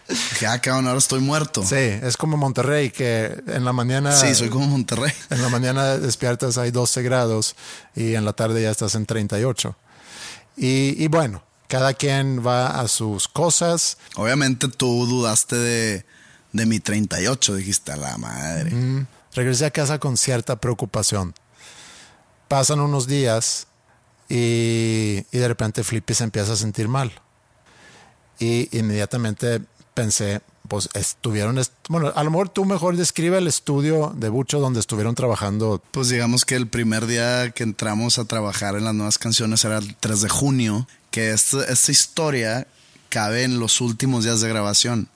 Dije, ah, cabrón, ahora estoy muerto. Sí, es como Monterrey, que en la mañana... Sí, soy como Monterrey. En la mañana despiertas hay 12 grados y en la tarde ya estás en 38. Y, y bueno, cada quien va a sus cosas. Obviamente tú dudaste de, de mi 38, dijiste a la madre. Regresé a casa con cierta preocupación. Pasan unos días y, de repente Flippy se empieza a sentir mal. Y inmediatamente pensé, pues estuvieron, est- bueno, a lo mejor tú mejor describe el estudio de Bucho donde estuvieron trabajando. Pues digamos que el primer día que entramos a trabajar en las nuevas canciones era el 3 de junio, que esta historia cabe en los últimos días de grabación.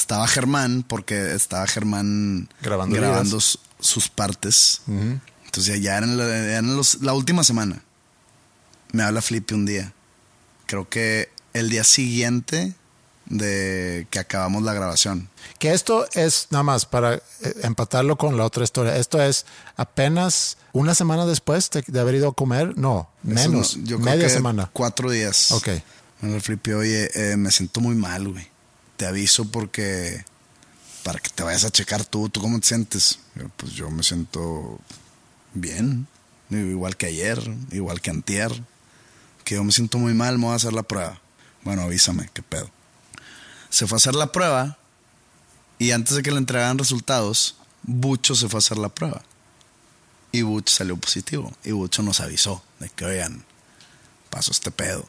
Estaba Germán, porque estaba Germán Grabando sus partes. Entonces ya era en, la, era en los- la última semana. Me habla Flippy un día. Creo que el día siguiente de que acabamos la grabación. Que esto es nada más para eh, empatarlo con la otra historia. Esto es apenas una semana después de, de haber ido a comer. No, menos. no- yo creo media que semana. Cuatro días. Ok. Me oye, eh, me siento muy mal, güey. Te aviso porque. Para que te vayas a checar tú, ¿tú cómo te sientes? Pues yo me siento bien. Igual que ayer, igual que antier. Que yo me siento muy mal, me voy a hacer la prueba. Bueno, avísame, qué pedo. Se fue a hacer la prueba y antes de que le entregaran resultados, Bucho se fue a hacer la prueba. Y Bucho salió positivo. Y Bucho nos avisó de que, oigan, pasó este pedo.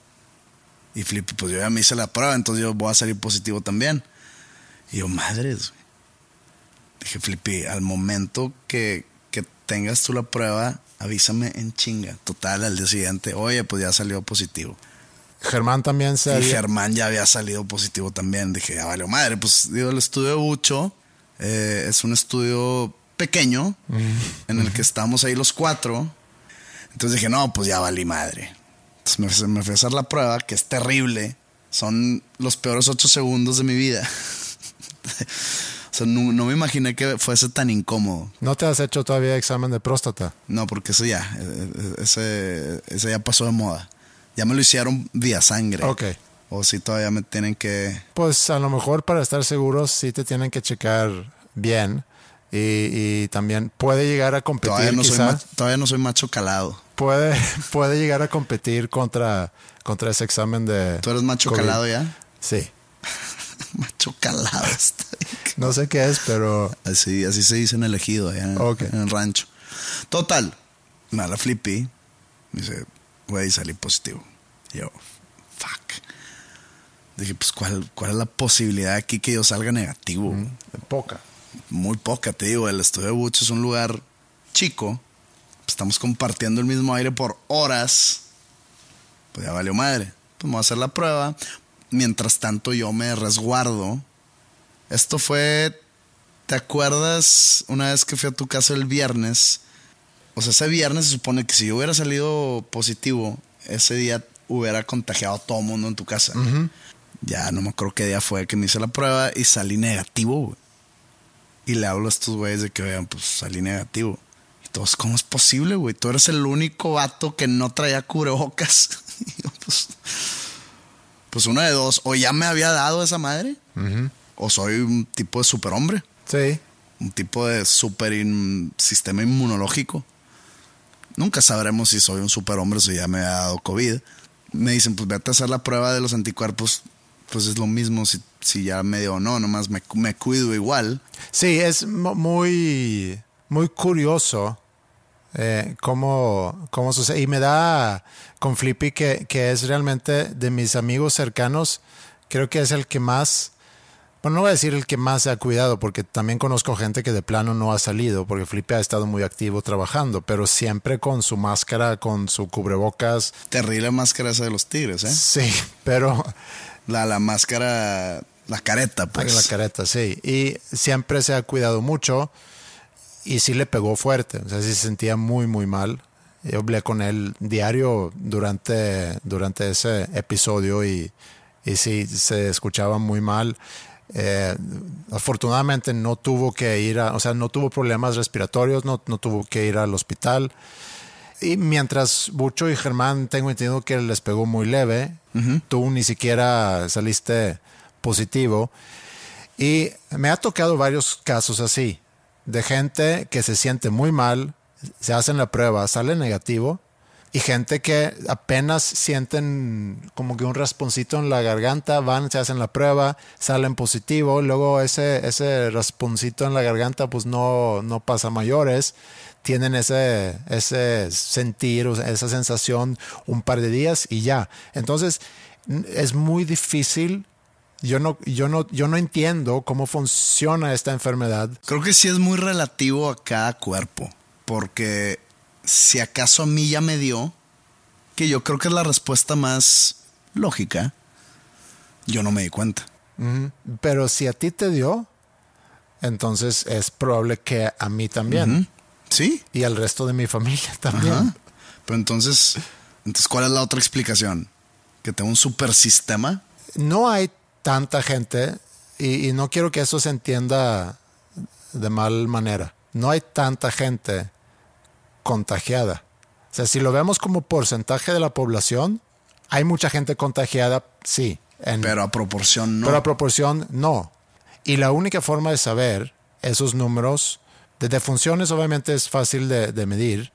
Y Flippy, pues yo ya me hice la prueba, entonces yo voy a salir positivo también. Y yo, madres, güey. Dije, Flippy, al momento que, que tengas tú la prueba, avísame en chinga. Total, al día siguiente, oye, pues ya salió positivo. Germán también se Y Germán ya había salido positivo también. Dije, ya valió madre. Pues digo, el estudio de Bucho eh, es un estudio pequeño en el que estamos ahí los cuatro. Entonces dije, no, pues ya valí madre. Entonces me, fui- me fui a hacer la prueba, que es terrible. Son los peores ocho segundos de mi vida. o sea, no, no me imaginé que fuese tan incómodo. ¿No te has hecho todavía examen de próstata? No, porque eso ya, eh, eh, ese, ese ya pasó de moda. Ya me lo hicieron vía sangre. Ok. O si todavía me tienen que... Pues a lo mejor para estar seguros sí te tienen que checar bien. Y, y también puede llegar a competir Todavía no, soy quizá. todavía no soy macho calado. Puede, puede llegar a competir contra, contra ese examen de... ¿Tú eres macho COVID. calado ya? Sí. macho calado. No sé qué es, pero... Así, así se dice en el ejido, allá en, Ok. en el rancho. Total, me la flippy. Dice, güey, salí positivo. Y yo, fuck. Dije, pues, ¿cuál, ¿cuál es la posibilidad aquí que yo salga negativo? Poca. Muy poca, te digo. El estudio de Butch es un lugar chico. Estamos compartiendo el mismo aire por horas. Pues ya valió madre. Pues me voy a hacer la prueba. Mientras tanto, yo me resguardo. Esto fue. ¿Te acuerdas una vez que fui a tu casa el viernes? O sea, ese viernes se supone que si yo hubiera salido positivo, ese día hubiera contagiado a todo mundo en tu casa. Ya no me acuerdo qué día fue que me hice la prueba y salí negativo, güey. Y le hablo a estos güeyes de que, vean, pues salí negativo. Y todos, ¿cómo es posible, güey? Tú eres el único vato que no traía cubrebocas. Y yo, pues, pues una de dos. O ya me había dado esa madre, o soy un tipo de superhombre, Sí. un tipo de super in- sistema inmunológico. Nunca sabremos si soy un superhombre o si ya me ha dado COVID. Me dicen, pues vete a hacer la prueba de los anticuerpos. Pues es lo mismo si, si ya me dio o no, nomás me, me cuido igual. Sí, es mu- muy, muy curioso eh, cómo, cómo sucede. Y me da con Flippy que, que es realmente de mis amigos cercanos, creo que es el que más, bueno, no voy a decir el que más se ha cuidado, porque también conozco gente que de plano no ha salido, porque Flippy ha estado muy activo trabajando, pero siempre con su máscara, con su cubrebocas. Terrible máscara esa de los tigres, ¿eh? Sí, pero La, la máscara, la careta, pues. La careta, sí. Y siempre se ha cuidado mucho y sí le pegó fuerte. O sea, sí se sentía muy, muy mal. Yo hablé con él diario durante, durante ese episodio y, y sí se escuchaba muy mal. Eh, afortunadamente no tuvo que ir a, o sea, no tuvo problemas respiratorios, no, no tuvo que ir al hospital. Y mientras Bucho y Germán tengo entendido que les pegó muy leve, tú ni siquiera saliste positivo. Y me ha tocado varios casos así, de gente que se siente muy mal, se hacen la prueba, sale negativo, y gente que apenas sienten como que un rasponcito en la garganta, van, se hacen la prueba, salen positivo, luego ese, ese rasponcito en la garganta pues no, no pasa mayores, tienen ese, ese sentir, esa sensación un par de días y ya. Entonces es muy difícil yo no, yo no, yo no entiendo cómo funciona esta enfermedad. Creo que sí es muy relativo a cada cuerpo, porque si acaso a mí ya me dio, que yo creo que es la respuesta más lógica, yo no me di cuenta. Pero si a ti te dio, entonces es probable que a mí también. Sí. Y al resto de mi familia también. Pero entonces, entonces, ¿cuál es la otra explicación? ¿Que tengo un super sistema? No hay tanta gente, y, y no quiero que eso se entienda de mal manera. No hay tanta gente contagiada. O sea, si lo vemos como porcentaje de la población, hay mucha gente contagiada, sí. pero a proporción no. Pero a proporción no. Y la única forma de saber esos números de defunciones obviamente es fácil de, de medir.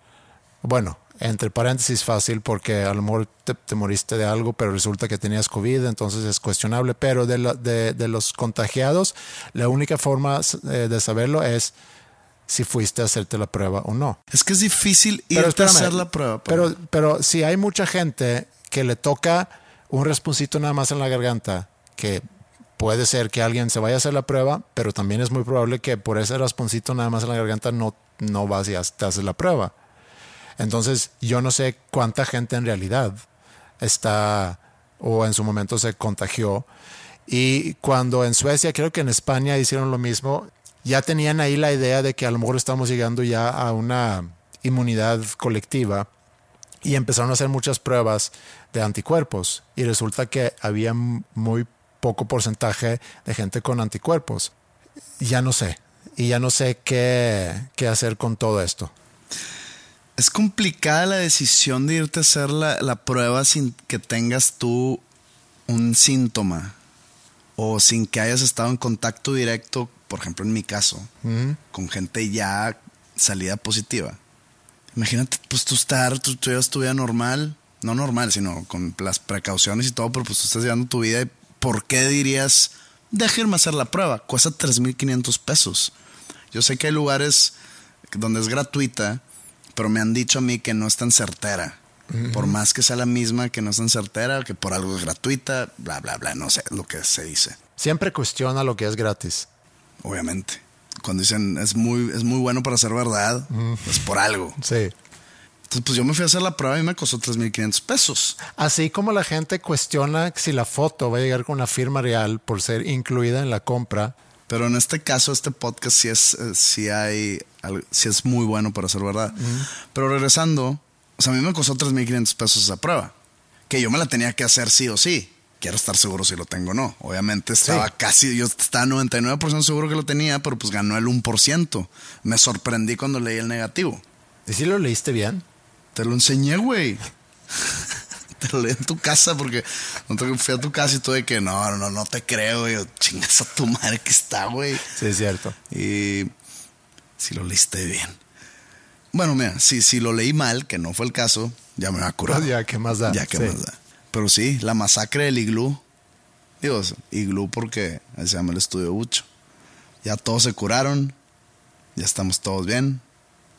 Bueno, entre paréntesis fácil porque a lo mejor te, moriste de algo, pero resulta que tenías COVID, entonces es cuestionable. Pero de, de, de los contagiados, la única forma eh, de saberlo es si fuiste a hacerte la prueba o no. Es que es difícil ir a hacer la prueba. Pero, pero si hay mucha gente que le toca un rasponcito nada más en la garganta, que puede ser que alguien se vaya a hacer la prueba, pero también es muy probable que por ese rasponcito nada más en la garganta no, no vas y te haces la prueba. Entonces, yo no sé cuánta gente en realidad está o en su momento se contagió. Y cuando en Suecia, creo que en España hicieron lo mismo, ya tenían ahí la idea de que a lo mejor estamos llegando ya a una inmunidad colectiva y empezaron a hacer muchas pruebas de anticuerpos y resulta que había muy poco porcentaje de gente con anticuerpos. Ya no sé, y ya no sé qué, qué hacer con todo esto. Es complicada la decisión de irte a hacer la, la prueba sin que tengas tú un síntoma o sin que hayas estado en contacto directo por ejemplo en mi caso, con gente ya salida positiva. Imagínate, pues tú estar, tú, llevas tu vida normal, no normal, sino con las precauciones y todo, pero pues tú estás llevando tu vida y ¿por qué dirías, déjenme hacer la prueba? Cuesta 3.500 pesos. Yo sé que hay lugares donde es gratuita, pero me han dicho a mí que no es tan certera. Por más que sea la misma, que no es tan certera, que por algo es gratuita, bla, bla, bla, no sé lo que se dice. Siempre cuestiona lo que es gratis obviamente. Cuando dicen es muy, es muy bueno para ser verdad, es por algo. Sí. Entonces, pues yo me fui a hacer la prueba y me costó 3.500 pesos. Así como la gente cuestiona si la foto va a llegar con una firma real por ser incluida en la compra. Pero en este caso, este podcast sí es, eh, sí hay, sí es muy bueno para ser verdad. Pero regresando, o sea, a mí me costó 3.500 pesos esa prueba. Que yo me la tenía que hacer sí o sí quiero estar seguro si lo tengo o no. Obviamente estaba casi, yo estaba 99% seguro que lo tenía, pero pues ganó el 1%. Me sorprendí cuando leí el negativo. ¿Y si lo leíste bien? Te lo enseñé, güey. te lo leí en tu casa porque fui a tu casa y tuve que no, no, no te creo, güey. Chingas a tu madre que está, güey. Sí, es cierto. Y si lo leíste bien. Bueno, mira, si, si lo leí mal, que no fue el caso, ya me va a curar. ya, ¿qué más da? Ya, ¿qué más da? Pero sí, la masacre del iglú. Digo, iglú porque se llama el estudio Bucho. Ya todos se curaron, ya estamos todos bien.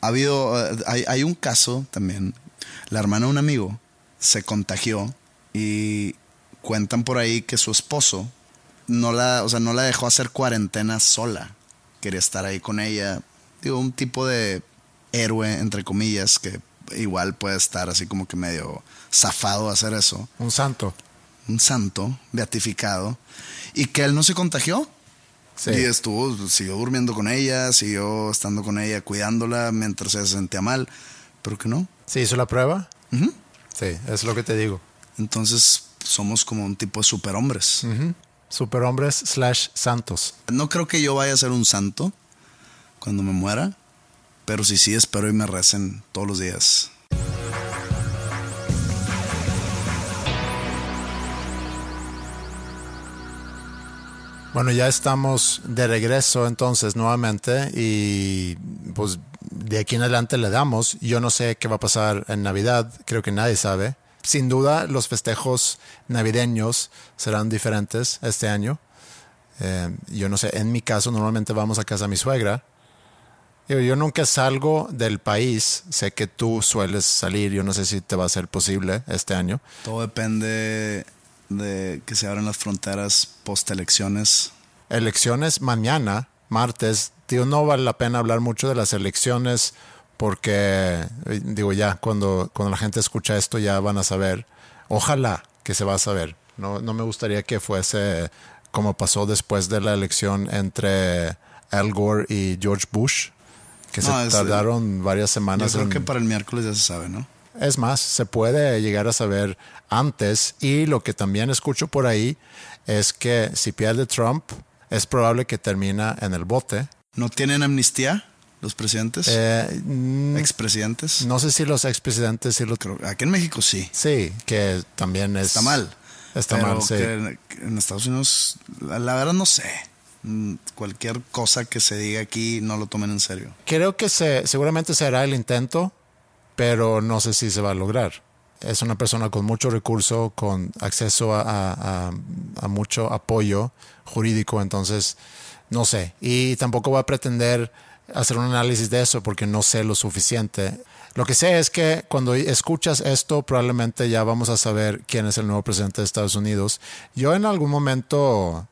Ha habido, eh, hay, hay un caso también. La hermana de un amigo se contagió y cuentan por ahí que su esposo no la, o sea, no la dejó hacer cuarentena sola. Quería estar ahí con ella. Digo, un tipo de héroe, entre comillas, que igual puede estar así como que medio zafado a hacer eso. Un santo. Un santo, beatificado. Y que él no se contagió. Sí. Y estuvo, siguió durmiendo con ella, siguió estando con ella, cuidándola mientras se sentía mal. Pero que no. ¿Se hizo la prueba? Sí, es lo que te digo. Entonces somos como un tipo de superhombres. Superhombres slash santos. No creo que yo vaya a ser un santo cuando me muera, pero sí, sí, espero y me recen todos los días. Bueno, ya estamos de regreso entonces nuevamente y pues de aquí en adelante le damos. Yo no sé qué va a pasar en Navidad, creo que nadie sabe. Sin duda los festejos navideños serán diferentes este año. Eh, yo no sé, en mi caso normalmente vamos a casa de mi suegra. Yo, yo nunca salgo del país, sé que tú sueles salir, yo no sé si te va a ser posible este año. Todo depende de que se abran las fronteras post elecciones. Elecciones mañana, martes. Tío, no vale la pena hablar mucho de las elecciones porque, digo, ya cuando, cuando la gente escucha esto ya van a saber. Ojalá que se va a saber. No, no me gustaría que fuese como pasó después de la elección entre Al Gore y George Bush, que No, se es- tardaron varias Yo semanas. creo en- que para el miércoles ya se sabe, ¿no? es más, se puede llegar a saber antes y lo que también escucho por ahí es que si pierde Trump es probable que termina en el bote. ¿No tienen amnistía los presidentes? Eh, mm, ¿Expresidentes? no sé si los expresidentes sí lo Creo- aquí en México sí. Sí, que también es... Está mal. Está mal, sí. en, que en Estados Unidos, la, la verdad no sé. Mm, Cualquier cosa que se diga aquí no lo tomen en serio. Creo que se, seguramente se hará el intento, pero no sé si se va a lograr. Es una persona con mucho recurso, con acceso a, a- mucho apoyo jurídico, entonces no sé. Y tampoco va a pretender hacer un análisis de eso porque no sé lo suficiente. Lo que sé es que cuando escuchas esto probablemente ya vamos a saber quién es el nuevo presidente de Estados Unidos. Yo en algún momento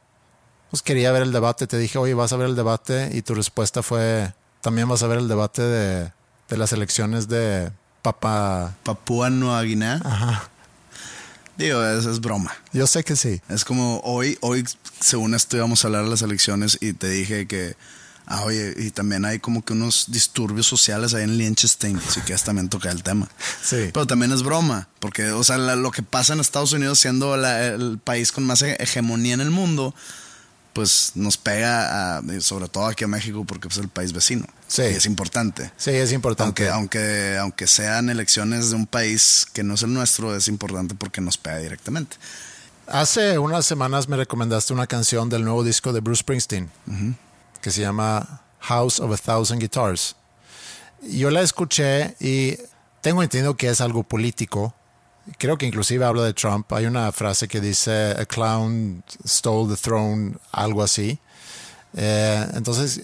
pues quería ver el debate, te dije, oye, vas a ver el debate y tu respuesta fue, también vas a ver el debate de, de las elecciones de Papa. Papúa Nueva Guinea. Ajá. Digo, eso es broma. Yo sé que sí. Es como hoy, hoy, según esto, íbamos a hablar de las elecciones y te dije que, ah, oye, y también hay como que unos disturbios sociales ahí en Liechtenstein, si quieres también tocar el tema. Sí. Pero también es broma, porque, o sea, la- lo que pasa en Estados Unidos siendo la- el país con más he- hegemonía en el mundo, pues nos pega, a- sobre todo aquí a México, porque es el país vecino. Sí. Y es importante. Sí, es importante. Aunque, aunque, aunque sean elecciones de un país que no es el nuestro, es importante porque nos pega directamente. Hace unas semanas me recomendaste una canción del nuevo disco de Bruce Springsteen que se llama House of a Thousand Guitars. Yo la escuché y tengo entendido que es algo político. Creo que inclusive habla de Trump. Hay una frase que dice A clown stole the throne, algo así. Eh, entonces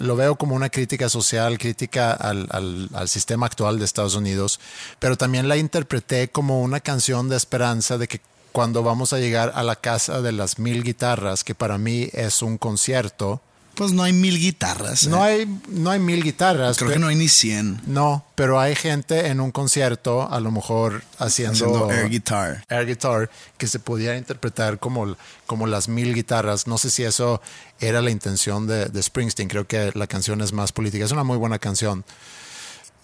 lo veo como una crítica social, crítica al, al- al sistema actual de Estados Unidos, pero también la interpreté como una canción de esperanza de que cuando vamos a llegar a la casa de las mil guitarras, que para mí es un concierto, Pues no hay mil guitarras. no ¿eh? hay, no hay mil guitarras. Creo que no hay ni 100 no, pero hay gente en un concierto, a lo mejor haciendo, haciendo air guitar. air guitar que se pudiera interpretar como, como las mil guitarras. No sé si eso era la intención de, de Springsteen. Creo que la canción es más política. Es una muy buena canción.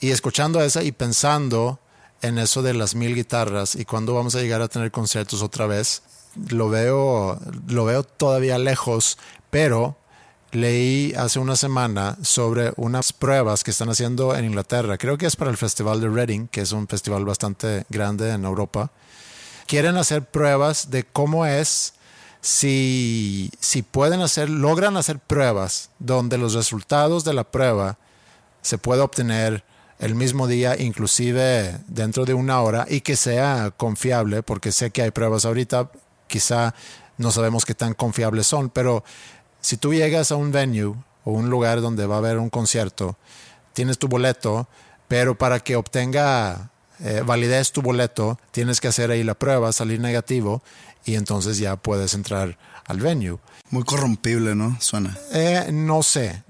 Y escuchando esa y pensando en eso de las mil guitarras y cuándo vamos a llegar a tener conciertos otra vez, lo veo, lo veo todavía lejos, pero leí hace una semana sobre unas pruebas que están haciendo en Inglaterra. Creo que es para el Festival de Reading, que es un festival bastante grande en Europa. Quieren hacer pruebas de cómo es si, si pueden hacer, logran hacer pruebas donde los resultados de la prueba se puede obtener el mismo día, inclusive dentro de una hora, y que sea confiable, porque sé que hay pruebas ahorita, quizá no sabemos qué tan confiables son, pero si tú llegas a un venue o un lugar donde va a haber un concierto, tienes tu boleto, pero para que obtenga eh, validez tu boleto, tienes que hacer ahí la prueba, salir negativo, y entonces ya puedes entrar al venue. Muy corrompible, ¿no? Suena. Eh, no sé.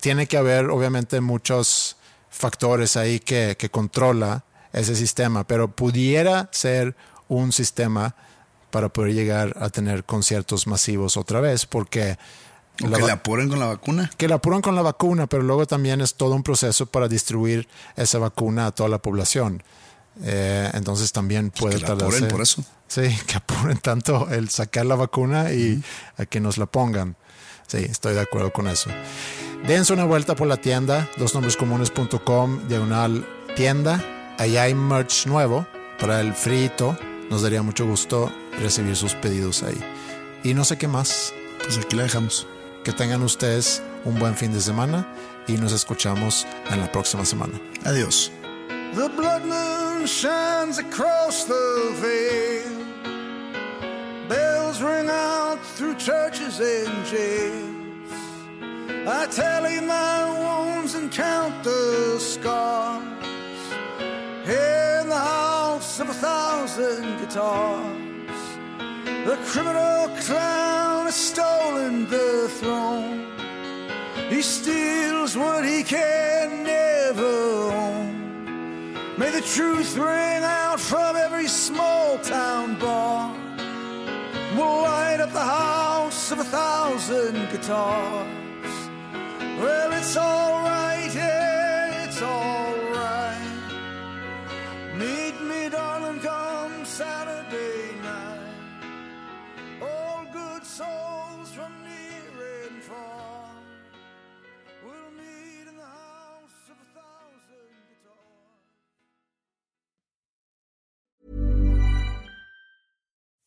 Tiene que haber, obviamente, muchos factores ahí que, que controla ese sistema, pero pudiera ser un sistema para poder llegar a tener conciertos masivos otra vez, porque O la que le apuren con la vacuna. que la apuran con la vacuna, pero luego también es todo un proceso para distribuir esa vacuna a toda la población. Eh, entonces también puede que la apuren por eso. Sí, que apuren tanto el sacar la vacuna y a que nos la pongan. Sí, estoy de acuerdo con eso. Dense una vuelta por la tienda, dosnombrescomunes.com, diagonal tienda. Allá hay merch nuevo para el frito. Nos daría mucho gusto recibir sus pedidos ahí. Y no sé qué más. Pues aquí la dejamos. Que tengan ustedes un buen fin de semana y nos escuchamos en la próxima semana. Adiós. The blood moon shines across the veil. Bells ring out through churches and jails. I tally my wounds and count the scars. In the house of a thousand guitars. The criminal clown stolen the throne. He steals what he can never own. May the truth ring out from every small town bar. We'll light up the house of a thousand guitars. Well, it's alright,